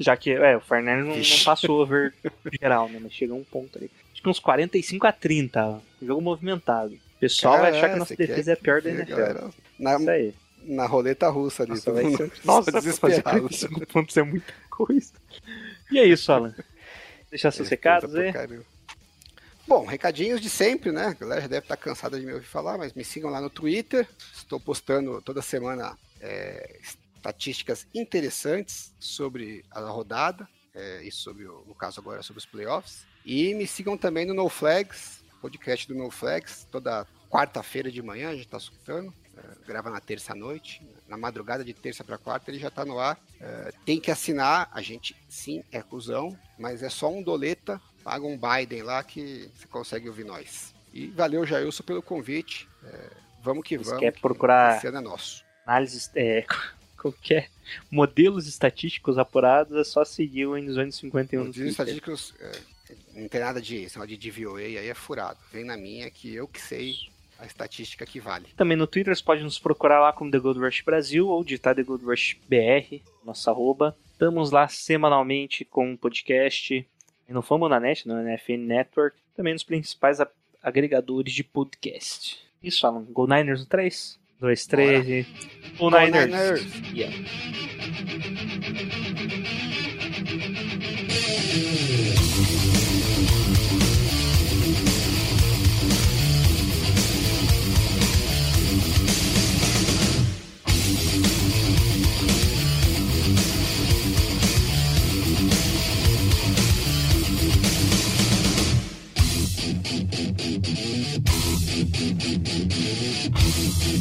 Já que é, o Fernandes não, não Vixe. passou over geral, né? Mas chega um ponto ali. Acho que uns 45 a 30. Alan. Jogo movimentado. O pessoal vai achar que nossa defesa é pior da NFL. galera, Na, Isso aí. Na roleta russa ali. Nossa, todo mundo ser... Nossa desesperado. 45 pontos é muita coisa. E é isso, Alan. Deixar seus recados aí. Bom, recadinhos de sempre, né? A galera já deve estar cansada de me ouvir falar, mas me sigam lá no Twitter. Estou postando toda semana é, estatísticas interessantes sobre a rodada, é, e sobre, o, no caso agora, sobre os playoffs. E me sigam também no No Flags, podcast do No Flags, toda quarta-feira de manhã a gente está escutando. Grava na terça-noite, na madrugada de terça para quarta ele já está no ar. É, tem que assinar, a gente sim é cuzão, mas é só um doleta, paga um Biden lá que você consegue ouvir nós. E valeu, Jailson, pelo convite. É, vamos que Você vamos. quer que procurar- ano é nosso. Análises. É, qualquer modelos estatísticos apurados, é só seguir o Endzone 51 no Os Twitter. estatísticos, é, não tem nada de, negócio de DVOA, aí é furado. Vem na minha que eu que sei a estatística que vale. Também no Twitter você pode nos procurar lá como The Gold Rush Brasil ou digitar The Gold Rush BR, nossa arroba. Estamos lá semanalmente com um podcast. No Fambonanet, no NFN Network. Também nos principais agregadores de podcast. Isso, Alan. Go Niners no 3? 2, 3 e... Go Go Niners! Niners! Yeah.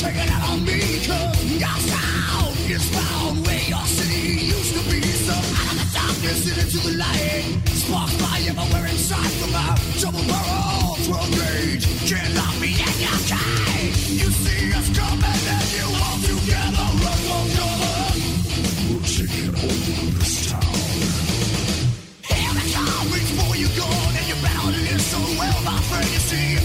take it on me, your sound is found where your city used to be. So uh, out of darkness, listen into the light. Sparks fly everywhere inside from a double barrel 12 gauge. Can't lock me in your cage. You see us coming and you all together run for cover. We're taking over this town. Here they come, reach for your gun and you better listen well, my friend. You see